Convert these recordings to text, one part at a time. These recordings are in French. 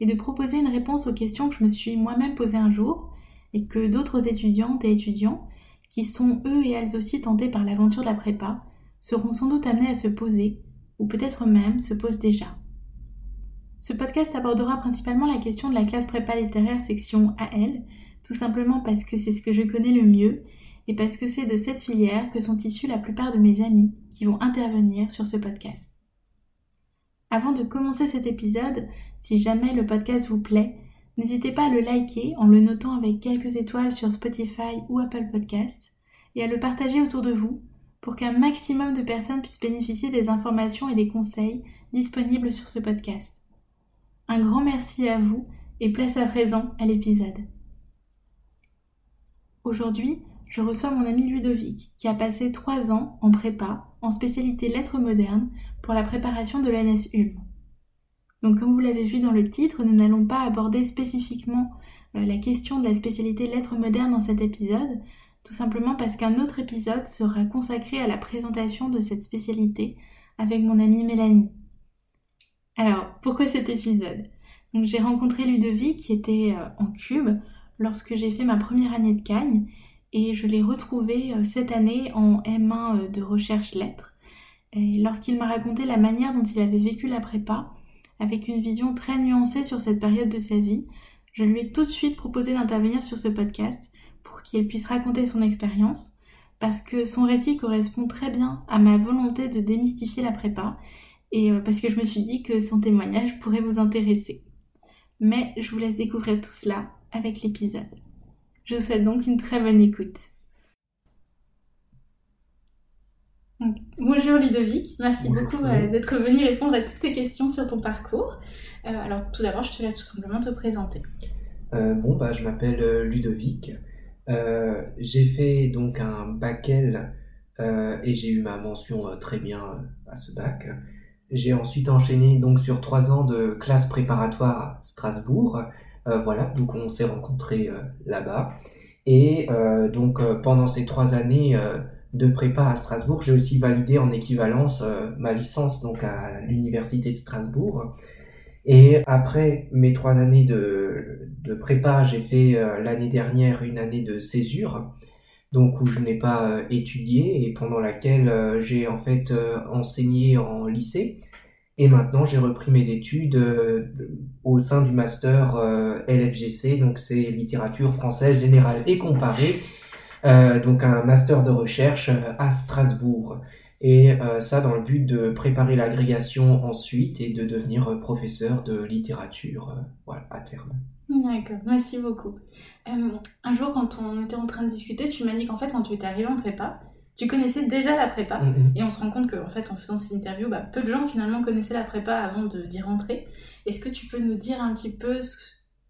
et de proposer une réponse aux questions que je me suis moi-même posées un jour et que d'autres étudiantes et étudiants qui sont eux et elles aussi tentés par l'aventure de la prépa seront sans doute amenés à se poser ou peut-être même se posent déjà. Ce podcast abordera principalement la question de la classe prépa littéraire section AL, tout simplement parce que c'est ce que je connais le mieux et parce que c'est de cette filière que sont issus la plupart de mes amis qui vont intervenir sur ce podcast. Avant de commencer cet épisode, si jamais le podcast vous plaît, n'hésitez pas à le liker en le notant avec quelques étoiles sur Spotify ou Apple Podcast et à le partager autour de vous pour qu'un maximum de personnes puissent bénéficier des informations et des conseils disponibles sur ce podcast. Un grand merci à vous et place à présent à l'épisode. Aujourd'hui, je reçois mon ami Ludovic qui a passé trois ans en prépa en spécialité lettres modernes pour la préparation de l'ANS Ulm. Donc comme vous l'avez vu dans le titre, nous n'allons pas aborder spécifiquement euh, la question de la spécialité lettres modernes dans cet épisode, tout simplement parce qu'un autre épisode sera consacré à la présentation de cette spécialité avec mon amie Mélanie. Alors, pourquoi cet épisode? J'ai rencontré Ludovic qui était euh, en Cube lorsque j'ai fait ma première année de Cagne et je l'ai retrouvé euh, cette année en M1 de recherche lettres. Et lorsqu'il m'a raconté la manière dont il avait vécu la prépa, avec une vision très nuancée sur cette période de sa vie, je lui ai tout de suite proposé d'intervenir sur ce podcast pour qu'il puisse raconter son expérience, parce que son récit correspond très bien à ma volonté de démystifier la prépa, et euh, parce que je me suis dit que son témoignage pourrait vous intéresser. Mais je vous laisse découvrir tout cela avec l'épisode. Je vous souhaite donc une très bonne écoute. Bonjour Ludovic, merci beaucoup euh, d'être venu répondre à toutes ces questions sur ton parcours. Euh, alors tout d'abord, je te laisse tout simplement te présenter. Euh, bon, bah, je m'appelle Ludovic. j'ai fait donc un bac L et j'ai eu ma mention très bien à ce bac. J'ai ensuite enchaîné donc sur trois ans de classe préparatoire à Strasbourg. voilà, donc on s'est rencontrés là-bas. Et donc pendant ces trois années, de prépa à Strasbourg, j'ai aussi validé en équivalence euh, ma licence donc à l'université de Strasbourg. Et après mes trois années de, de prépa, j'ai fait euh, l'année dernière une année de césure, donc où je n'ai pas euh, étudié et pendant laquelle j'ai en fait enseigné en lycée. Et maintenant, j'ai repris mes études au sein du master LFGC, donc c'est littérature française générale et comparée. Euh, donc un master de recherche euh, à Strasbourg. Et euh, ça dans le but de préparer l'agrégation ensuite et de devenir professeur de littérature voilà, à terme. D'accord, merci beaucoup. un jour, quand on était en train de discuter, tu m'as dit qu'en fait, quand tu étais arrivé en prépa, tu connaissais déjà la prépa. Mm-hmm. Et on se rend compte qu'en fait, en faisant cette interview, bah, peu de gens finalement connaissaient la prépa avant d'y rentrer. Est-ce que tu peux nous dire un petit peu ce,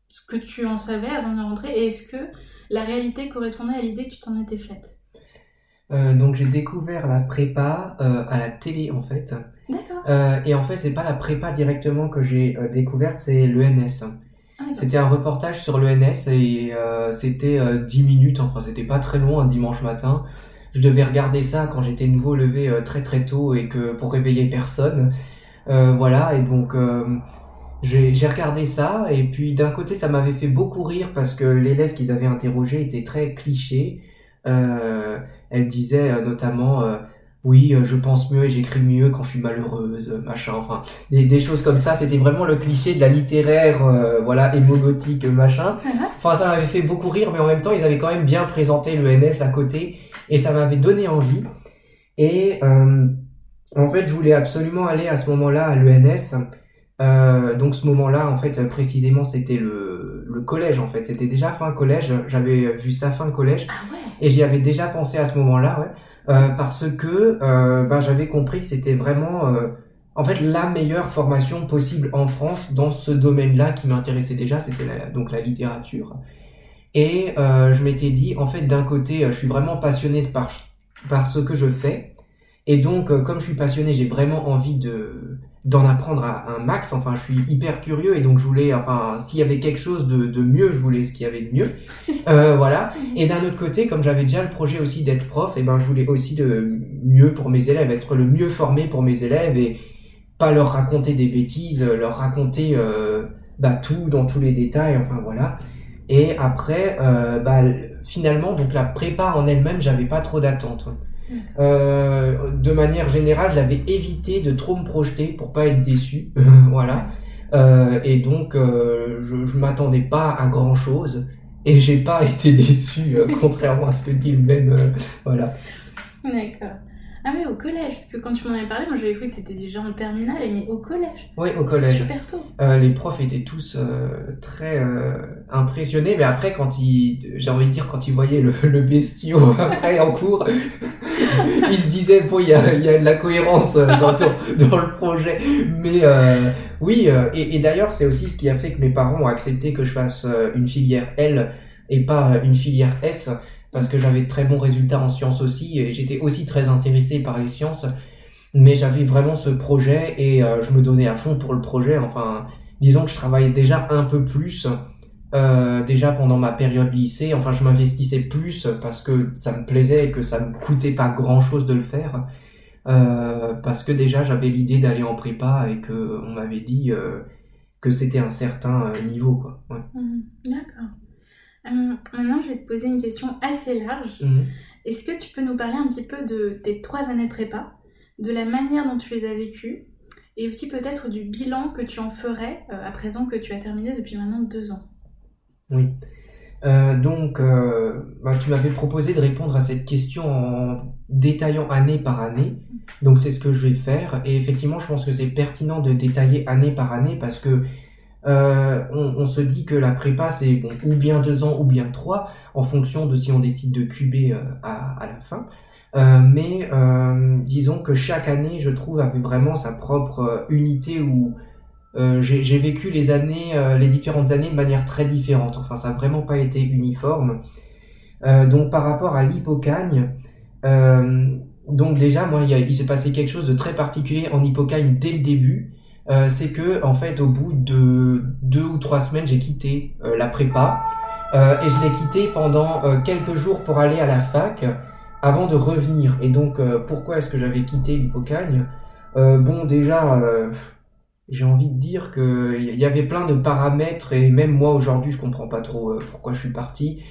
ce, que tu en savais avant de rentrer Et est-ce que la réalité correspondait à l'idée que tu t'en étais faite euh, donc j'ai découvert la prépa euh, à la télé en fait. D'accord. Euh, et en fait c'est pas la prépa directement que j'ai découverte, c'est l'ENS. Ah, c'était un reportage sur l'ENS et c'était 10 minutes, enfin c'était pas très long un dimanche matin. Je devais regarder ça quand j'étais nouveau levé très très tôt et que pour réveiller personne. voilà et donc j'ai regardé ça et puis d'un côté ça m'avait fait beaucoup rire parce que l'élève qu'ils avaient interrogé était très cliché. Euh, elle disait euh, notamment euh, oui je pense mieux et j'écris mieux quand je suis malheureuse machin enfin des, des choses comme ça. C'était vraiment le cliché de la littéraire voilà hémogothique machin. Enfin ça m'avait fait beaucoup rire mais en même temps ils avaient quand même bien présenté le NS à côté et ça m'avait donné envie. Et en fait je voulais absolument aller à ce moment-là à l'ENS euh, donc ce moment-là, en fait, précisément, c'était le, le collège, en fait. C'était déjà fin collège. J'avais vu ça fin collège. Ah ouais. Et j'y avais déjà pensé à ce moment-là, ouais. Euh, parce que euh, bah, j'avais compris que c'était vraiment... Euh, en fait, la meilleure formation possible en France dans ce domaine-là qui m'intéressait déjà, c'était donc la littérature. Et euh, je m'étais dit, en fait, d'un côté, je suis vraiment passionné par, par ce que je fais. Et donc, euh, comme je suis passionné, j'ai vraiment envie de d'en apprendre à un max. Enfin, je suis hyper curieux et donc je voulais, enfin, s'il y avait quelque chose de, de mieux, je voulais ce qu'il y avait de mieux. Euh, voilà. Et d'un autre côté, comme j'avais déjà le projet aussi d'être prof, et ben, je voulais aussi de mieux pour mes élèves, être le mieux formé pour mes élèves et pas leur raconter des bêtises, leur raconter euh, bah, tout dans tous les détails. Enfin voilà. Et après, euh, bah, finalement, donc la prépa en elle-même, j'avais pas trop d'attentes. Euh, de manière générale, j'avais évité de trop me projeter pour pas être déçu. voilà. Euh, et donc, euh, je, je m'attendais pas à grand chose. Et j'ai pas été déçu, contrairement à ce que dit le même. voilà. D'accord. Ah oui, au collège, parce que quand tu m'en avais parlé, moi j'avais cru que tu étais déjà en terminale, mais au collège. Oui, au collège. Super tôt. Euh, les profs étaient tous euh, très euh, impressionnés, mais après, quand ils, j'ai envie de dire, quand ils voyaient le, le bestiau après en cours, ils se disaient, bon, il y a, y a de la cohérence dans, dans, dans le projet. Mais oui, et, et d'ailleurs, c'est aussi ce qui a fait que mes parents ont accepté que je fasse une filière L et pas une filière S, parce que j'avais de très bons résultats en sciences aussi, et j'étais aussi très intéressé par les sciences. Mais j'avais vraiment ce projet et euh, je me donnais à fond pour le projet. Enfin, disons que je travaillais déjà un peu plus euh, déjà pendant ma période lycée. Enfin, je m'investissais plus parce que ça me plaisait et que ça me coûtait pas grand chose de le faire. Euh, parce que déjà j'avais l'idée d'aller en prépa et que on m'avait dit que c'était un certain niveau quoi. Mhm. D'accord. Euh, maintenant, je vais te poser une question assez large. Mhm. Est-ce que tu peux nous parler un petit peu de tes trois années prépa, de la manière dont tu les as vécues, et aussi peut-être du bilan que tu en ferais euh, à présent que tu as terminé depuis maintenant deux ans? Oui. Euh, donc, euh, bah, tu m'avais proposé de répondre à cette question en détaillant année par année. Donc, c'est ce que je vais faire. Et effectivement, je pense que c'est pertinent de détailler année par année parce que euh, on, se dit que la prépa, c'est bon, ou bien deux ans ou bien trois, en fonction de si on décide de cuber euh, à, la fin. Euh, mais disons que chaque année, je trouve, avait vraiment sa propre unité où j'ai vécu les années, les différentes années de manière très différente. Enfin, ça n'a vraiment pas été uniforme. Donc, par rapport à l'hypocagne, donc déjà, moi, il, il s'est passé quelque chose de très particulier en hypocagne dès le début. Euh, c'est que, en fait, au bout de deux ou trois semaines, j'ai quitté euh, la prépa euh, et je l'ai quitté pendant quelques jours pour aller à la fac avant de revenir. Et donc, pourquoi est-ce que j'avais quitté l'hypocagne Bon, déjà. j'ai envie de dire que il y avait plein de paramètres et même moi aujourd'hui je comprends pas trop pourquoi je suis parti.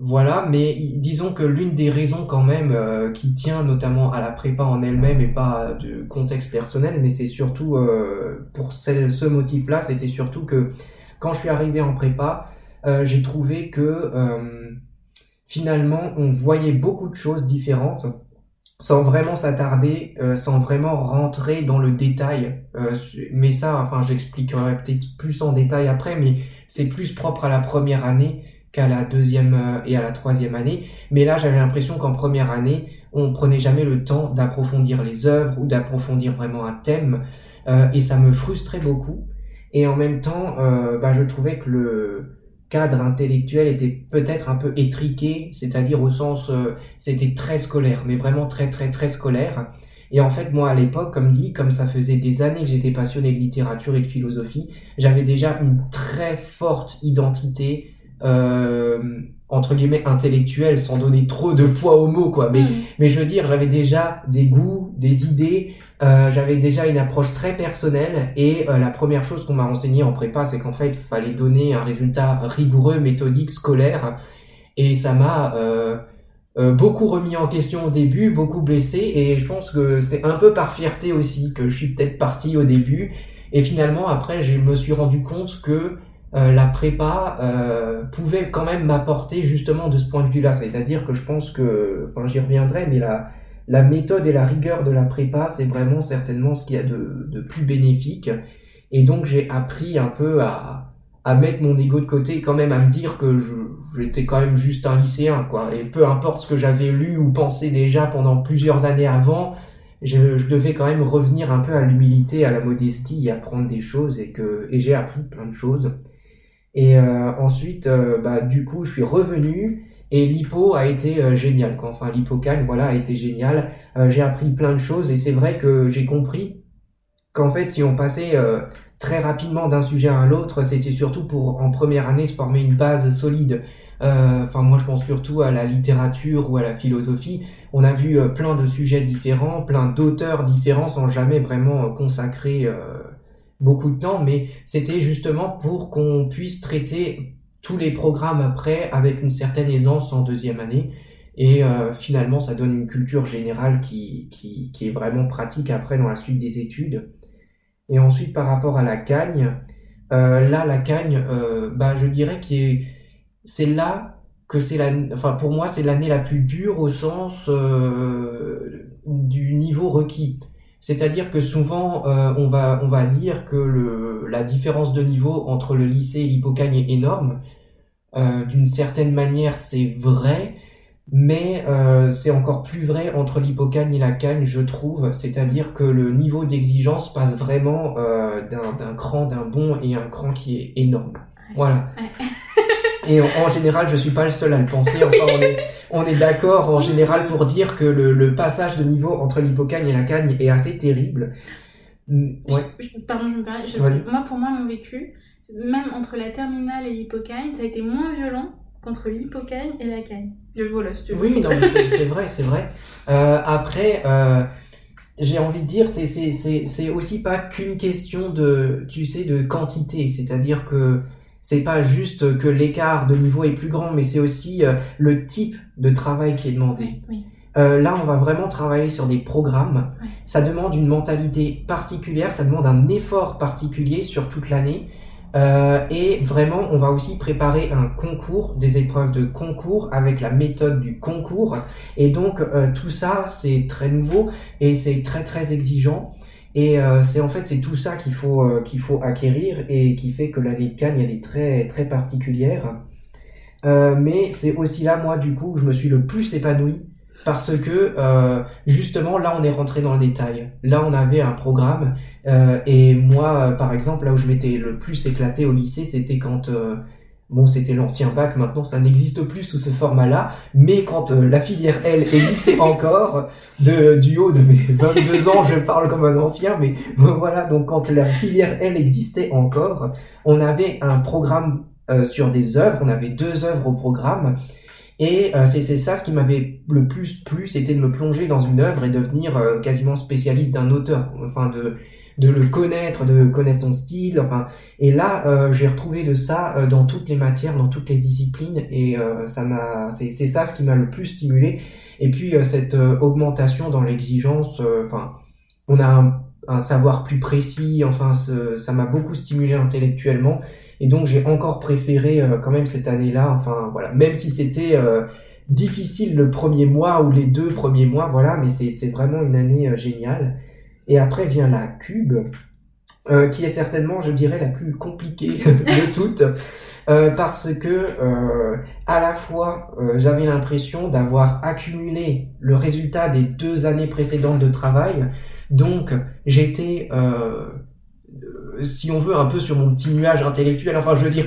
Voilà, mais disons que l'une des raisons quand même euh, qui tient notamment à la prépa en elle-même et pas de contexte personnel, mais c'est surtout euh, pour ce, motif-là, c'était surtout que quand je suis arrivé en prépa, euh, j'ai trouvé que euh, finalement on voyait beaucoup de choses différentes sans vraiment s'attarder, euh, sans vraiment rentrer dans le détail. Euh, mais ça, enfin, j'expliquerai peut-être plus en détail après, mais c'est plus propre à la première année qu'à la deuxième euh, et à la troisième année. Mais là, j'avais l'impression qu'en première année, on prenait jamais le temps d'approfondir les œuvres ou d'approfondir vraiment un thème, euh, et ça me frustrait beaucoup. Et en même temps, euh, bah, je trouvais que le cadre intellectuel était peut-être un peu étriqué, c'est-à-dire au sens c'était très scolaire, mais vraiment très très très scolaire. Et en fait, moi à l'époque, comme dit, comme ça faisait des années que j'étais passionné de littérature et de philosophie, j'avais déjà une très forte identité euh, entre guillemets intellectuelle, sans donner trop de poids aux mots, quoi. Mais Mhm. mais je veux dire, j'avais déjà des goûts, des idées, euh, j'avais déjà une approche très personnelle et euh, la première chose qu'on m'a enseigné en prépa, c'est qu'en fait, il fallait donner un résultat rigoureux, méthodique, scolaire et ça m'a beaucoup remis en question au début, beaucoup blessé et je pense que c'est un peu par fierté aussi que je suis peut-être parti au début et finalement après, je me suis rendu compte que euh, la prépa euh, pouvait quand même m'apporter justement de ce point de vue-là. C'est-à-dire que je pense que, enfin j'y reviendrai, mais la, la méthode et la rigueur de la prépa, c'est vraiment certainement ce qu'il y a de, de plus bénéfique. Et donc j'ai appris un peu à, à mettre mon ego de côté, quand même à me dire que j'étais quand même juste un lycéen, quoi. Et peu importe ce que j'avais lu ou pensé déjà pendant plusieurs années avant, je, je, devais quand même revenir un peu à l'humilité, à la modestie et apprendre des choses et que et j'ai appris plein de choses. Et euh, ensuite, euh, bah, du coup, je suis revenu et l'hypo a été euh, génial. Enfin, l'hypocagne, voilà, a été génial. j'ai appris plein de choses et c'est vrai que j'ai compris qu'en fait, si on passait très rapidement d'un sujet à l'autre, c'était surtout pour en première année se former une base solide. Enfin, moi, je pense surtout à la littérature ou à la philosophie. On a vu plein de sujets différents, plein d'auteurs différents sans jamais vraiment consacrer beaucoup de temps, mais c'était justement pour qu'on puisse traiter tous les programmes après avec une certaine aisance en deuxième année. Et euh, finalement, ça donne une culture générale qui, qui, est vraiment pratique après dans la suite des études. Et ensuite, par rapport à la cagne, euh, là, la cagne, euh, bah, je dirais que c'est là que c'est la, enfin pour moi, c'est l'année la plus dure au sens du niveau requis. C'est-à-dire que souvent, euh, on, va, on va dire que le, la différence de niveau entre le lycée et l'hypocagne est énorme. Euh, D'une certaine manière, c'est vrai, mais euh, c'est encore plus vrai entre l'hypocagne et la cagne, je trouve. C'est-à-dire que le niveau d'exigence passe vraiment d'un cran, d'un bon et un cran qui est énorme. Voilà. Et en, général, je suis pas le seul à le penser. Enfin, on est, on est d'accord en général pour dire que le, le passage de niveau entre l'hypocagne et la cagne est assez terrible. Mm, ouais. pardon, je me permets. moi, pour moi, mon vécu, même entre la terminale et l'hypocagne, ça a été moins violent qu'entre l'hypocagne et la cagne. Je vole, si tu veux. Oui, c'est vrai, c'est vrai. Euh, après, euh, j'ai envie de dire, c'est aussi pas qu'une question de, tu sais, de quantité. C'est-à-dire que c'est pas juste que l'écart de niveau est plus grand, mais c'est aussi euh, le type de travail qui est demandé. Euh, là, on va vraiment travailler sur des programmes. Ça demande une mentalité particulière, ça demande un effort particulier sur toute l'année. Euh, et vraiment, on va aussi préparer un concours, des épreuves de concours avec la méthode du concours. Et donc, tout ça, c'est très nouveau et c'est très très exigeant. Et euh, c'est en fait c'est tout ça qu'il faut euh, qu'il faut acquérir et qui fait que l'année de Cannes elle est très très particulière. Euh, mais c'est aussi là moi du coup où je me suis le plus épanoui parce que justement là on est rentré dans le détail. Là on avait un programme et moi par exemple là où je m'étais le plus éclaté au lycée c'était quand Bon, c'était l'ancien bac, maintenant ça n'existe plus sous ce format-là, mais quand euh, la filière L existait encore, de, du haut de mes 22 ans, je parle comme un ancien, mais voilà, donc quand la filière L existait encore, on avait un programme euh, sur des œuvres, on avait deux œuvres au programme, et euh, c'est ça ce qui m'avait le plus plu, c'était de me plonger dans une œuvre et devenir quasiment spécialiste d'un auteur, enfin de de le connaître, de connaître son style. Enfin, et là, euh, j'ai retrouvé de ça euh, dans toutes les matières, dans toutes les disciplines, et euh, ça m'a, c'est ça ce qui m'a le plus stimulé. Et puis cette augmentation dans l'exigence, enfin, on a un, un, savoir plus précis. Enfin, ça m'a beaucoup stimulé intellectuellement, et donc j'ai encore préféré quand même cette année-là. Enfin, voilà, même si c'était difficile le premier mois ou les deux premiers mois, voilà, mais c'est vraiment une année géniale. Et après vient la cube, euh, qui est certainement, je dirais, la plus compliquée de toutes, euh, parce que euh, à la fois j'avais l'impression d'avoir accumulé le résultat des deux années précédentes de travail, donc j'étais si on veut, un peu sur mon petit nuage intellectuel. Enfin, je veux dire,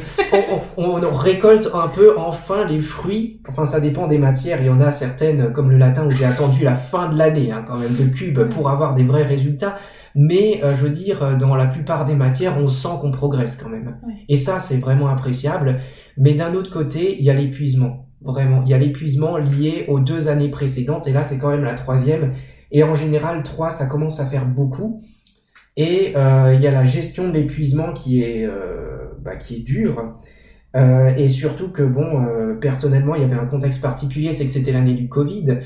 on, on, récolte un peu enfin les fruits. Enfin, ça dépend des matières. Il y en a certaines, comme le latin, où j'ai attendu la fin de l'année, hein, quand même, de cube pour avoir des vrais résultats. Mais euh, je veux dire, dans la plupart des matières, on sent qu'on progresse quand même. Et ça, c'est vraiment appréciable. Mais d'un autre côté, il y a l'épuisement. Vraiment, il y a l'épuisement lié aux deux années précédentes. Et là, c'est quand même la troisième. Et en général, trois, ça commence à faire beaucoup. Et euh, il y a la gestion de l'épuisement qui est euh, bah, qui est dure. Euh, et surtout que bon, personnellement, il y avait un contexte particulier, c'est que c'était l'année du Covid.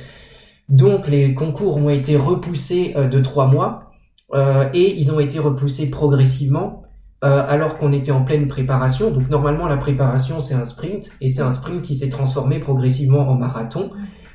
Donc les concours ont été repoussés de trois mois et ils ont été repoussés progressivement alors qu'on était en pleine préparation. Donc normalement la préparation c'est un sprint et c'est un sprint qui s'est transformé progressivement en marathon.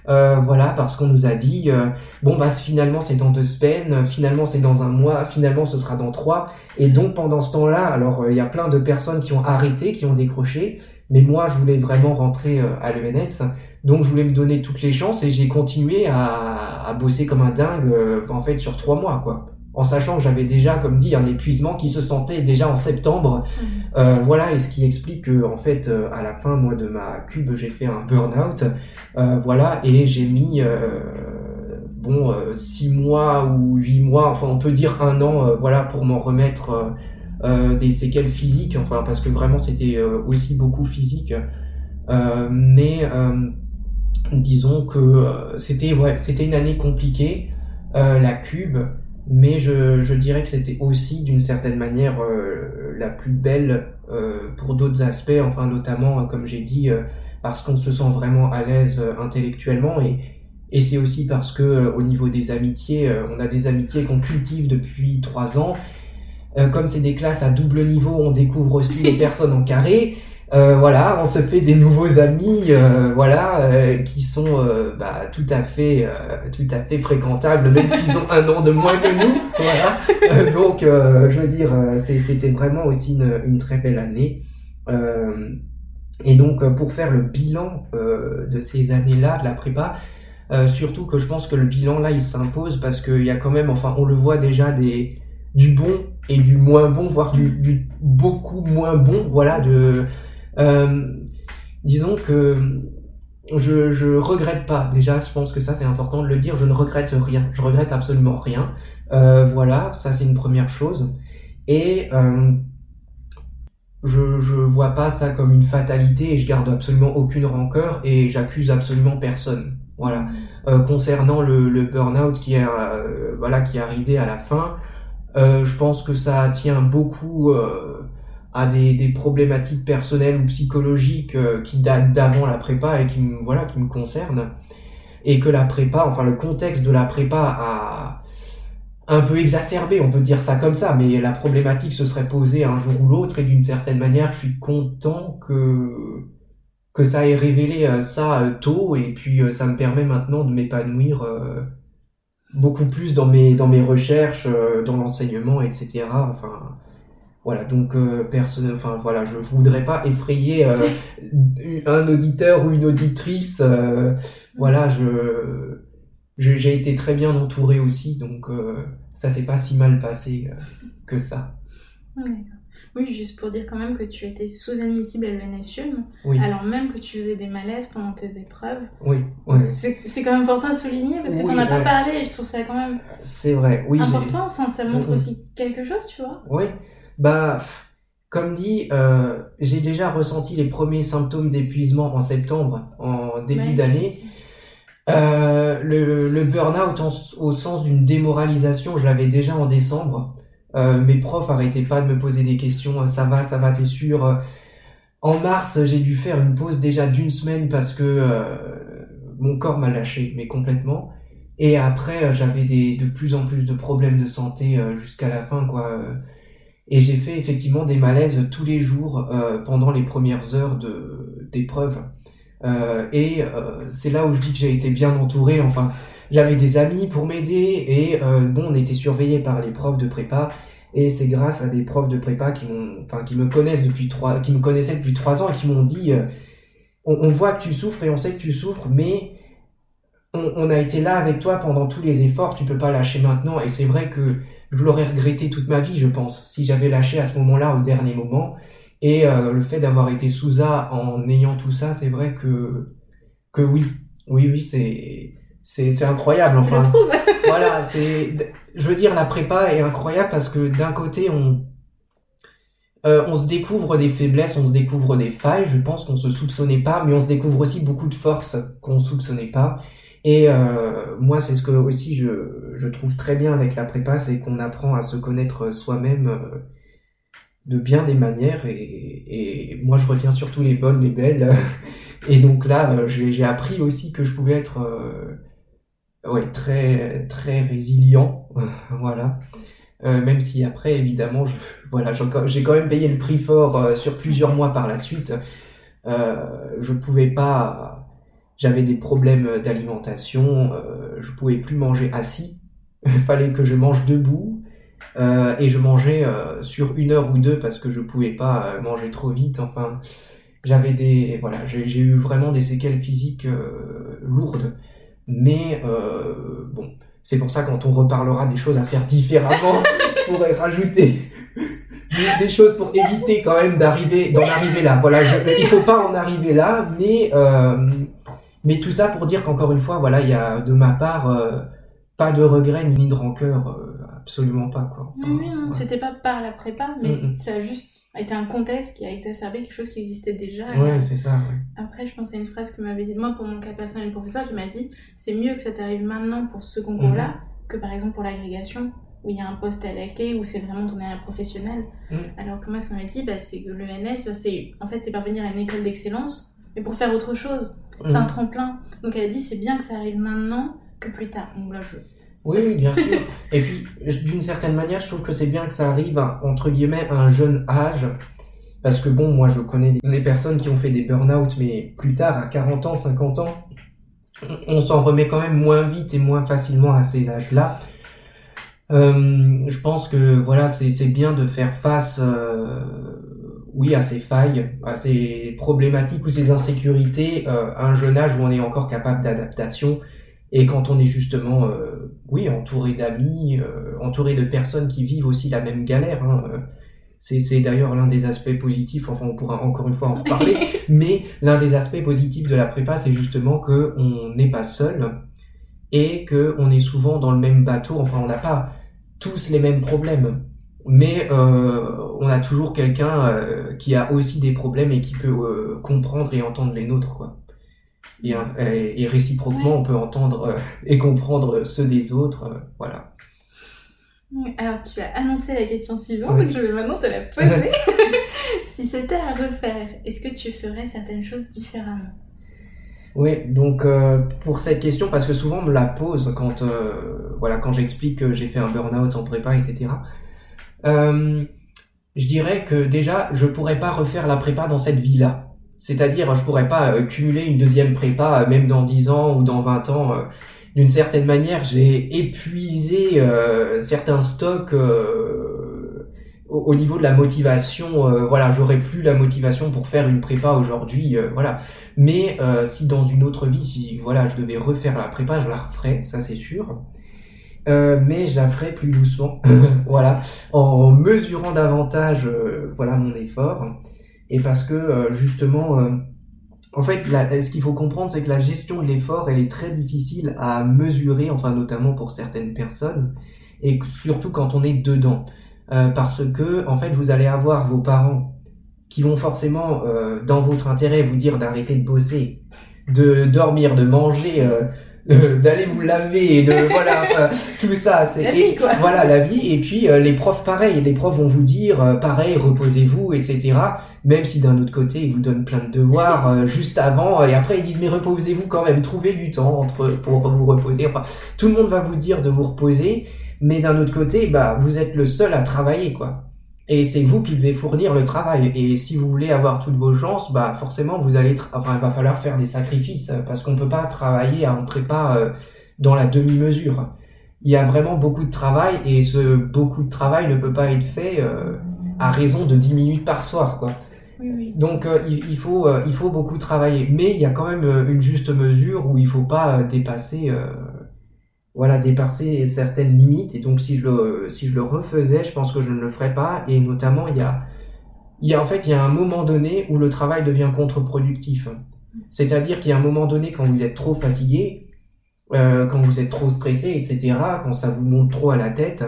Euh, voilà, parce qu'on nous a dit, euh, bon bah finalement c'est dans deux semaines, finalement c'est dans un mois, finalement ce sera dans trois. Et donc pendant ce temps-là, alors euh, il y a plein de personnes qui ont arrêté, qui ont décroché, mais moi je voulais vraiment rentrer à l'ENS. Donc je voulais me donner toutes les chances et j'ai continué à, à, bosser comme un dingue en fait sur trois mois quoi en sachant que j'avais déjà, comme dit, un épuisement qui se sentait déjà en septembre. Mhm. Euh, voilà, et ce qui explique que, en fait, euh, à la fin, moi, de ma cube, j'ai fait un burn-out. Euh, voilà, et j'ai mis, bon, six mois ou huit mois, enfin, on peut dire un an, voilà, pour m'en remettre des séquelles physiques, enfin, parce que vraiment, c'était aussi beaucoup physique. mais disons que c'était ouais, c'était une année compliquée. la cube, mais je, je dirais que c'était aussi d'une certaine manière euh, la plus belle euh, pour d'autres aspects, enfin notamment, euh, comme j'ai dit, parce qu'on se sent vraiment à l'aise intellectuellement et, et c'est aussi parce que au niveau des amitiés, on a des amitiés qu'on cultive depuis trois ans. comme c'est des classes à double niveau, on découvre aussi les personnes en carré. Euh, voilà, on se fait des nouveaux amis, euh, voilà, euh, qui sont bah, tout à fait, tout à fait fréquentables, même s'ils ont un an de moins que nous. Voilà. donc, je veux dire, c'était vraiment aussi une, une, très belle année. et donc, pour faire le bilan de ces années-là, de la prépa, surtout que je pense que le bilan là, il s'impose parce qu'il y a quand même, enfin, on le voit déjà des du bon et du moins bon, voire du, du beaucoup moins bon, voilà, de euh, disons que je, je regrette pas. Déjà, je pense que ça c'est important de le dire. Je ne regrette rien. Je regrette absolument rien. Euh, voilà, ça c'est une première chose. Et euh, je je vois pas ça comme une fatalité et je garde absolument aucune rancœur et j'accuse absolument personne. Voilà. Euh, concernant le, le burn-out qui est euh, voilà qui est arrivé à la fin, euh, je pense que ça tient beaucoup à des, problématiques personnelles ou psychologiques euh, qui datent d'avant la prépa et qui me, voilà, qui me concernent. Et que la prépa, enfin le contexte de la prépa a un peu exacerbé, on peut dire ça comme ça, mais la problématique se serait posée un jour ou l'autre et d'une certaine manière, je suis content que que ça ait révélé euh, ça euh, tôt et puis ça me permet maintenant de m'épanouir beaucoup plus dans mes dans mes recherches, dans l'enseignement, etc. Enfin, voilà, donc euh, personne, enfin voilà, je voudrais pas effrayer euh, un auditeur ou une auditrice. Euh, voilà, je j'ai été très bien entouré aussi, donc ça s'est pas si mal passé que ça. Oui, juste pour dire quand même que tu étais sous-admissible à l'UNSUM, alors même que tu faisais des malaises pendant tes épreuves. Oui, C'est quand même important à souligner parce que tu n'en as pas parlé et je trouve ça quand même c'est vrai, oui, important. Enfin, ça montre aussi quelque chose, tu vois. Oui, bah, comme dit, euh, j'ai déjà ressenti les premiers symptômes d'épuisement en septembre, en début d'année. Euh, le, le burn-out au sens d'une démoralisation, je l'avais déjà en décembre. Euh, mes profs arrêtaient pas de me poser des questions. Ça va, ça va, t'es sûr En mars, j'ai dû faire une pause déjà d'une semaine parce que mon corps m'a lâché, mais complètement. Et après, j'avais des de plus en plus de problèmes de santé jusqu'à la fin, quoi et j'ai fait effectivement des malaises tous les jours euh, pendant les premières heures de d'épreuve. Euh, et euh, c'est là où je dis que j'ai été bien entouré. Enfin, j'avais des amis pour m'aider et euh, bon, on était surveillé par les profs de prépa. Et c'est grâce à des profs de prépa qui m'ont, enfin, qui me connaissent depuis trois, qui me connaissaient depuis trois ans et qui m'ont dit, euh, on, on, voit que tu souffres et on sait que tu souffres, mais on, on a été là avec toi pendant tous les efforts. Tu peux pas lâcher maintenant. Et c'est vrai que je l'aurais regretté toute ma vie, je pense, si j'avais lâché à ce moment-là, au dernier moment. Et euh, le fait d'avoir été sous A en ayant tout ça, c'est vrai que que oui, oui, oui, c'est c'est incroyable. Enfin, voilà, c'est, je veux dire, la prépa est incroyable parce que d'un côté, on euh, on se découvre des faiblesses, on se découvre des failles. Je pense qu'on se soupçonnait pas, mais on se découvre aussi beaucoup de forces qu'on soupçonnait pas. Et euh, moi, c'est ce que aussi je, je, trouve très bien avec la prépa, c'est qu'on apprend à se connaître soi-même euh, de bien des manières. Et, moi, je retiens surtout les bonnes, les belles. Et donc là, euh, j'ai appris aussi que je pouvais être euh, ouais, très, très résilient. voilà. Euh, même si après, évidemment, voilà, j'ai quand même payé le prix fort sur plusieurs mois par la suite. je pouvais pas j'avais des problèmes d'alimentation, euh, je pouvais plus manger assis, il fallait que je mange debout, euh, et je mangeais euh, sur une heure ou deux parce que je pouvais pas euh, manger trop vite, enfin, J'avais des, voilà, j'ai eu vraiment des séquelles physiques lourdes. Mais bon, c'est pour ça quand on reparlera des choses à faire différemment, je pourrais rajouter des choses pour éviter quand même d'arriver d'en arriver là. Voilà, je, il faut pas en arriver là, mais mais tout ça pour dire qu'encore une fois, voilà, il y a de ma part pas de regret ni de rancœur, euh, absolument pas quoi. Oui, oui, non, c'était pas par la prépa, mais mm, mm. ça a juste été un contexte qui a exacerbé quelque chose qui existait déjà. Oui, c'est ça. Après, je pense à une phrase que m'avait dit moi pour mon cas personnel, le professeur qui m'a dit c'est mieux que ça t'arrive maintenant pour ce concours-là mm. que par exemple pour l'agrégation où il y a un poste à la clé, où c'est vraiment à un professionnel. Alors que moi, ce qu'on m'a dit, bah, c'est que l'ENS, bah, c'est en fait, c'est parvenir à une école d'excellence, mais pour faire autre chose. C'est un mm. tremplin. Donc elle a dit c'est bien que ça arrive maintenant que plus tard. Donc je... Oui, oui, bien sûr. Et puis, d'une certaine manière, je trouve que c'est bien que ça arrive, entre guillemets, à un jeune âge. Parce que bon, moi, je connais des personnes qui ont fait des burn-out, mais plus tard, à 40 ans, 50 ans, on s'en remet quand même moins vite et moins facilement à ces âges-là. Euh, je pense que voilà, c'est bien de faire face euh, oui, à ces failles, à ces problématiques ou ces insécurités euh, à un jeune âge où on est encore capable d'adaptation et quand on est justement, euh, oui, entouré d'amis, euh, entouré de personnes qui vivent aussi la même galère. Hein, c'est d'ailleurs l'un des aspects positifs, enfin on pourra encore une fois en parler, mais l'un des aspects positifs de la prépa, c'est justement que on n'est pas seul et que on est souvent dans le même bateau, enfin on n'a pas tous les mêmes problèmes mais euh, on a toujours quelqu'un euh, qui a aussi des problèmes et qui peut euh, comprendre et entendre les nôtres quoi. Et, et, réciproquement, on peut entendre et comprendre ceux des autres, voilà. Alors tu as annoncé la question suivante, donc je vais maintenant te la poser. si c'était à refaire, est-ce que tu ferais certaines choses différemment? Oui, donc pour cette question, parce que souvent on me la pose quand, voilà, quand j'explique que j'ai fait un burn-out en prépa, etc. Euh, je dirais que déjà, je pourrais pas refaire la prépa dans cette vie-là. C'est-à-dire, je pourrais pas euh, cumuler une deuxième prépa, euh, même dans 10 ans ou dans 20 ans. D'une certaine manière, j'ai épuisé certains stocks au, niveau de la motivation. voilà, j'aurais plus la motivation pour faire une prépa aujourd'hui. voilà. Mais si dans une autre vie, si voilà, je devais refaire la prépa, je la referais, ça c'est sûr. Euh, mais je la ferai plus doucement, voilà, en mesurant davantage, euh, voilà, mon effort, et parce que euh, justement, en fait, ce qu'il faut comprendre, c'est que la gestion de l'effort, elle est très difficile à mesurer, enfin notamment pour certaines personnes, et surtout quand on est dedans, parce que en fait, vous allez avoir vos parents qui vont forcément, dans votre intérêt, vous dire d'arrêter de bosser, de dormir, de manger d'aller vous laver et de voilà tout ça c'est la vie, quoi. voilà la vie. Et puis euh, les profs pareil les profs vont vous dire euh, pareil reposez-vous etc même si d'un autre côté ils vous donnent plein de devoirs euh, juste avant et après ils disent mais reposez-vous quand même trouvez du temps entre pour vous reposer. Enfin tout le monde va vous dire de vous reposer mais d'un autre côté bah vous êtes le seul à travailler quoi et c'est vous qui devez fournir le travail. Et si vous voulez avoir toutes vos chances, bah forcément vous allez, enfin il va falloir faire des sacrifices parce qu'on peut pas travailler en prépa euh, dans la demi-mesure. Il y a vraiment beaucoup de travail et ce beaucoup de travail ne peut pas être fait euh, à raison de 10 minutes par soir, quoi. Donc euh, il, faut il faut beaucoup travailler, mais il y a quand même une juste mesure où il faut pas dépasser voilà, dépasser certaines limites. Et donc, si je le, si je le refaisais, je pense que je ne le ferais pas. Et notamment, il y a, il y a, en fait, il y a un moment donné où le travail devient contre-productif. C'est-à-dire qu'il y a un moment donné quand vous êtes trop fatigué, euh, quand vous êtes trop stressé, etc., quand ça vous monte trop à la tête,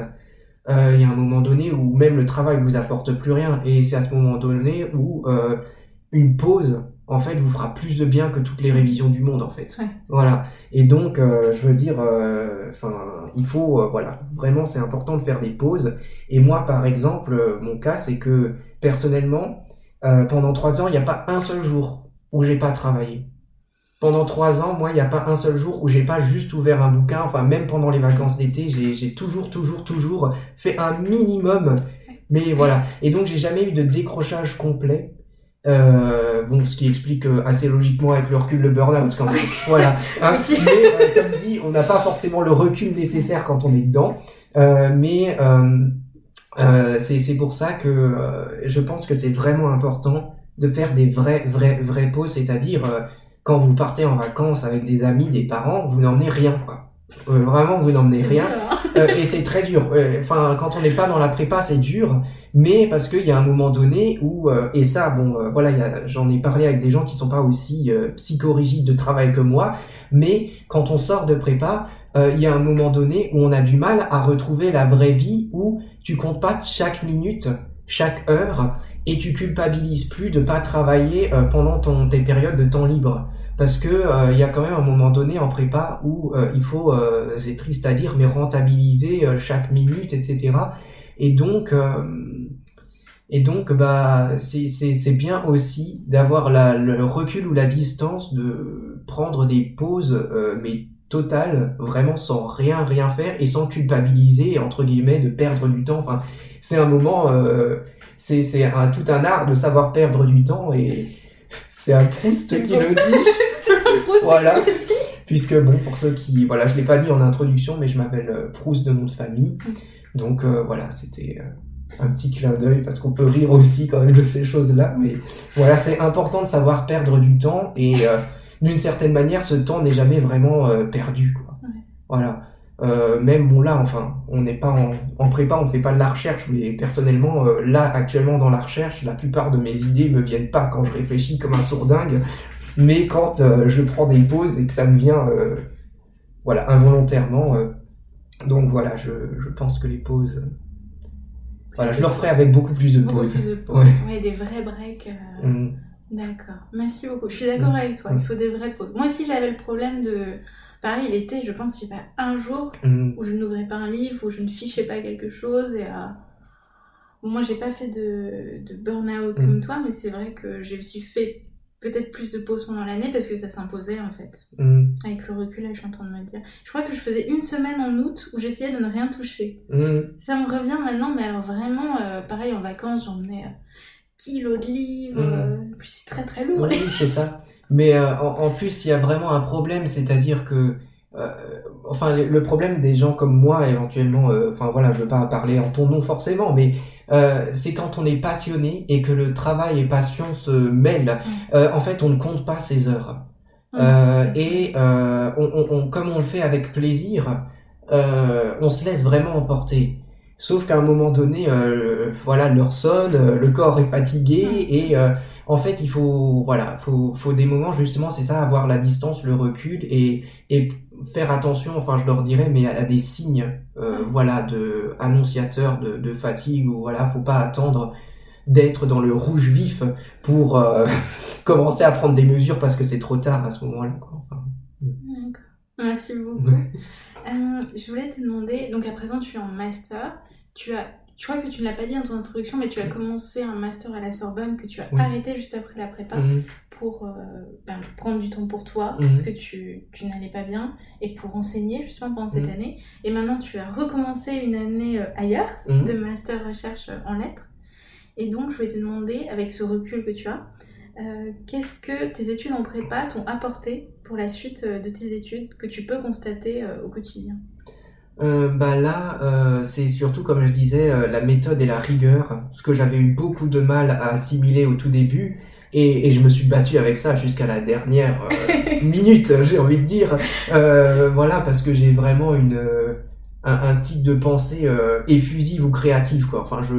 euh, il y a un moment donné où même le travail vous apporte plus rien. Et c'est à ce moment donné où euh, une pause en fait, vous fera plus de bien que toutes les révisions du monde, en fait. Voilà. Et donc, euh, je veux dire, euh, enfin, il faut, euh, voilà, vraiment, c'est important de faire des pauses. Et moi, par exemple, mon cas, c'est que personnellement, pendant trois ans, il n'y a pas un seul jour où j'ai pas travaillé. Pendant trois ans, moi, il n'y a pas un seul jour où j'ai pas juste ouvert un bouquin. Enfin, même pendant les vacances d'été, j'ai toujours, toujours, toujours fait un minimum. Mais voilà. Et donc, j'ai jamais eu de décrochage complet. Euh, bon, ce qui explique euh, assez logiquement avec le recul le burn-out. Quand voilà. Hein. mais euh, comme dit, on n'a pas forcément le recul nécessaire quand on est dedans. Euh, mais c'est pour ça que je pense que c'est vraiment important de faire des vraies, vraies, vraies pauses, c'est-à-dire euh, quand vous partez en vacances avec des amis, des parents, vous n'emmenez rien, quoi. Euh, vraiment, vous n'emmenez rien. Dur, hein. Euh, et c'est très dur. Euh, Enfin, quand on n'est pas dans la prépa, c'est dur. Mais parce qu'il y a un moment donné où, et ça, bon, voilà, j'en ai parlé avec des gens qui sont pas aussi psychorigides de travail que moi. Mais quand on sort de prépa, il y a un moment donné où on a du mal à retrouver la vraie vie où tu comptes pas chaque minute, chaque heure, et tu culpabilises plus de pas travailler pendant ton, tes périodes de temps libre. Parce que euh, il y a quand même un moment donné en prépa où euh, il faut, euh, c'est triste à dire, mais rentabiliser euh, chaque minute, etc. Et donc, euh, et donc, bah, c'est c'est c'est bien aussi d'avoir le recul ou la distance de prendre des pauses, mais totales, vraiment sans rien rien faire et sans culpabiliser entre guillemets de perdre du temps. Enfin, c'est un moment, c'est c'est un, tout un art de savoir perdre du temps et c'est un Proust qui le dit. C'est un Proust Voilà. qui le dit. Puisque bon, pour ceux qui, voilà, je l'ai pas dit en introduction, mais je m'appelle euh, Proust de nom de famille. Donc euh, voilà, c'était euh, un petit clin d'œil parce qu'on peut rire aussi quand même de ces choses-là. Mais voilà, c'est important de savoir perdre du temps et euh, d'une certaine manière, ce temps n'est jamais vraiment euh, perdu. Quoi. Ouais. Voilà. Euh, même bon là, enfin, on n'est pas en, en prépa, on fait pas de la recherche, mais personnellement, euh, là actuellement dans la recherche, la plupart de mes idées me viennent pas quand je réfléchis comme un sourdingue, mais quand euh, je prends des pauses et que ça me vient, voilà, involontairement. donc voilà, je, je pense que les pauses, voilà, je le referai avec beaucoup plus de Beaucoup pauses. plus de pauses. Ouais, des vrais breaks. Mm, D'accord. Merci beaucoup. Je suis d'accord Mm. avec toi. Il faut des vraies pauses. Moi aussi, j'avais le problème de. Pareil, l'été, je pense a pas un jour mm, où je n'ouvrais pas un livre, où je ne fichais pas quelque chose. Et, euh, bon, moi, j'ai pas fait de, de burn-out Mm. comme toi, mais c'est vrai que j'ai aussi fait peut-être plus de pauses pendant l'année parce que ça s'imposait en fait. mm, Avec le recul, là, je suis en train de me dire. Je crois que je faisais une semaine en août où j'essayais de ne rien toucher. Ça me revient maintenant, mais alors vraiment, euh, pareil, en vacances, j'emmenais euh, kilos de livres. Euh, puis c'est très très lourd. Oui, c'est ça. Mais euh, en, en plus, il y a vraiment un problème, c'est-à-dire que, euh, enfin, le, le problème des gens comme moi, éventuellement, euh, enfin voilà, je veux pas parler en ton nom forcément, mais euh, c'est quand on est passionné et que le travail et passion se mêlent. Euh, en fait, on ne compte pas ses heures. Euh, et euh, on, on- on- comme on le fait avec plaisir, euh, on se laisse vraiment emporter. Sauf qu'à un moment donné, euh, voilà, l'heure sonne, le corps est fatigué et euh, en fait, il faut, voilà, faut, faut des moments justement, c'est ça, avoir la distance, le recul et, et faire attention. Enfin, je leur dirais, mais à, à des signes, euh, voilà, de annonciateurs de, de fatigue ou voilà, faut pas attendre d'être dans le rouge vif pour euh, commencer à prendre des mesures parce que c'est trop tard à ce moment-là. quoi. Enfin, D'accord. Merci beaucoup. Euh, je voulais te demander, donc à présent tu es en master, tu as, je crois que tu ne l'as pas dit dans ton introduction, mais tu as commencé un master à la Sorbonne que tu as Oui. arrêté juste après la prépa Mhm. pour euh, ben, prendre du temps pour toi, Mhm. parce que tu, tu n'allais pas bien, et pour enseigner justement pendant cette Mhm. année. Et maintenant tu as recommencé une année euh, ailleurs, de master recherche euh, en lettres. Et donc je voulais te demander, avec ce recul que tu as, euh, qu'est-ce que tes études en prépa t'ont apporté pour la suite de tes études que tu peux constater euh, au quotidien? Euh, bah là, euh, c'est surtout, comme je disais, euh, la méthode et la rigueur, ce que j'avais eu beaucoup de mal à assimiler au tout début, et, et je me suis battu avec ça jusqu'à la dernière euh, minute, j'ai envie de dire. Euh, voilà, parce que j'ai vraiment une euh, un, un type de pensée euh, effusive ou créative, quoi. Enfin, je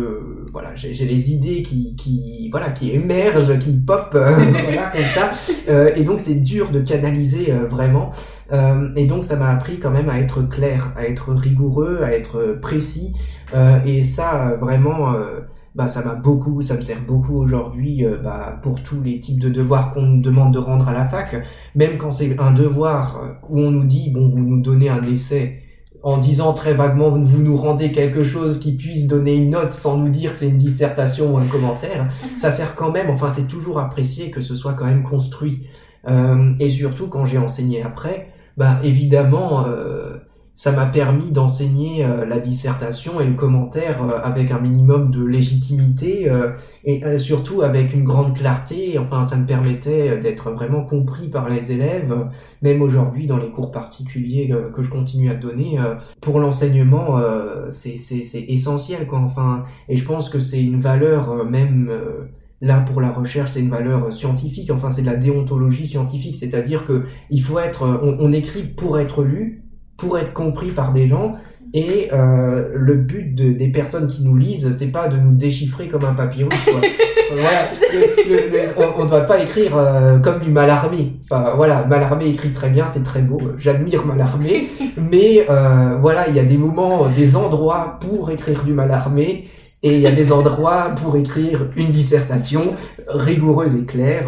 voilà, j'ai les idées qui qui voilà qui émergent, qui pop, euh, voilà comme ça, Euh, et donc c'est dur de canaliser euh, vraiment. Euh, et donc ça m'a appris quand même à être clair, à être rigoureux, à être précis. Euh, et ça, vraiment, bah, ça m'a beaucoup, ça me sert beaucoup aujourd'hui euh, bah, pour tous les types de devoirs qu'on nous demande de rendre à la fac. Même quand c'est un devoir où on nous dit, bon, vous nous donnez un essai en disant très vaguement, vous nous rendez quelque chose qui puisse donner une note sans nous dire que c'est une dissertation ou un commentaire, ça sert quand même, enfin c'est toujours apprécié que ce soit quand même construit. Euh, et surtout quand j'ai enseigné après, bah évidemment, euh, ça m'a permis d'enseigner euh, la dissertation et le commentaire euh, avec un minimum de légitimité euh, et surtout avec une grande clarté. Enfin, ça me permettait d'être vraiment compris par les élèves, même aujourd'hui dans les cours particuliers que je continue à donner. pour l'enseignement, c'est essentiel, quoi. Enfin, et je pense que c'est une valeur même. Là, pour la recherche, c'est une valeur scientifique. Enfin, c'est de la déontologie scientifique, c'est-à-dire que il faut être, on, écrit pour être lu, pour être compris par des gens. Et euh, le but de, des personnes qui nous lisent, c'est pas de nous déchiffrer comme un papyrus. Quoi. voilà, on ne doit pas écrire euh, comme du Mallarmé. Enfin, voilà, Mallarmé écrit très bien, c'est très beau. J'admire Mallarmé, mais euh, voilà, il y a des moments, des endroits pour écrire du Mallarmé et il y a des endroits pour écrire une dissertation rigoureuse et claire.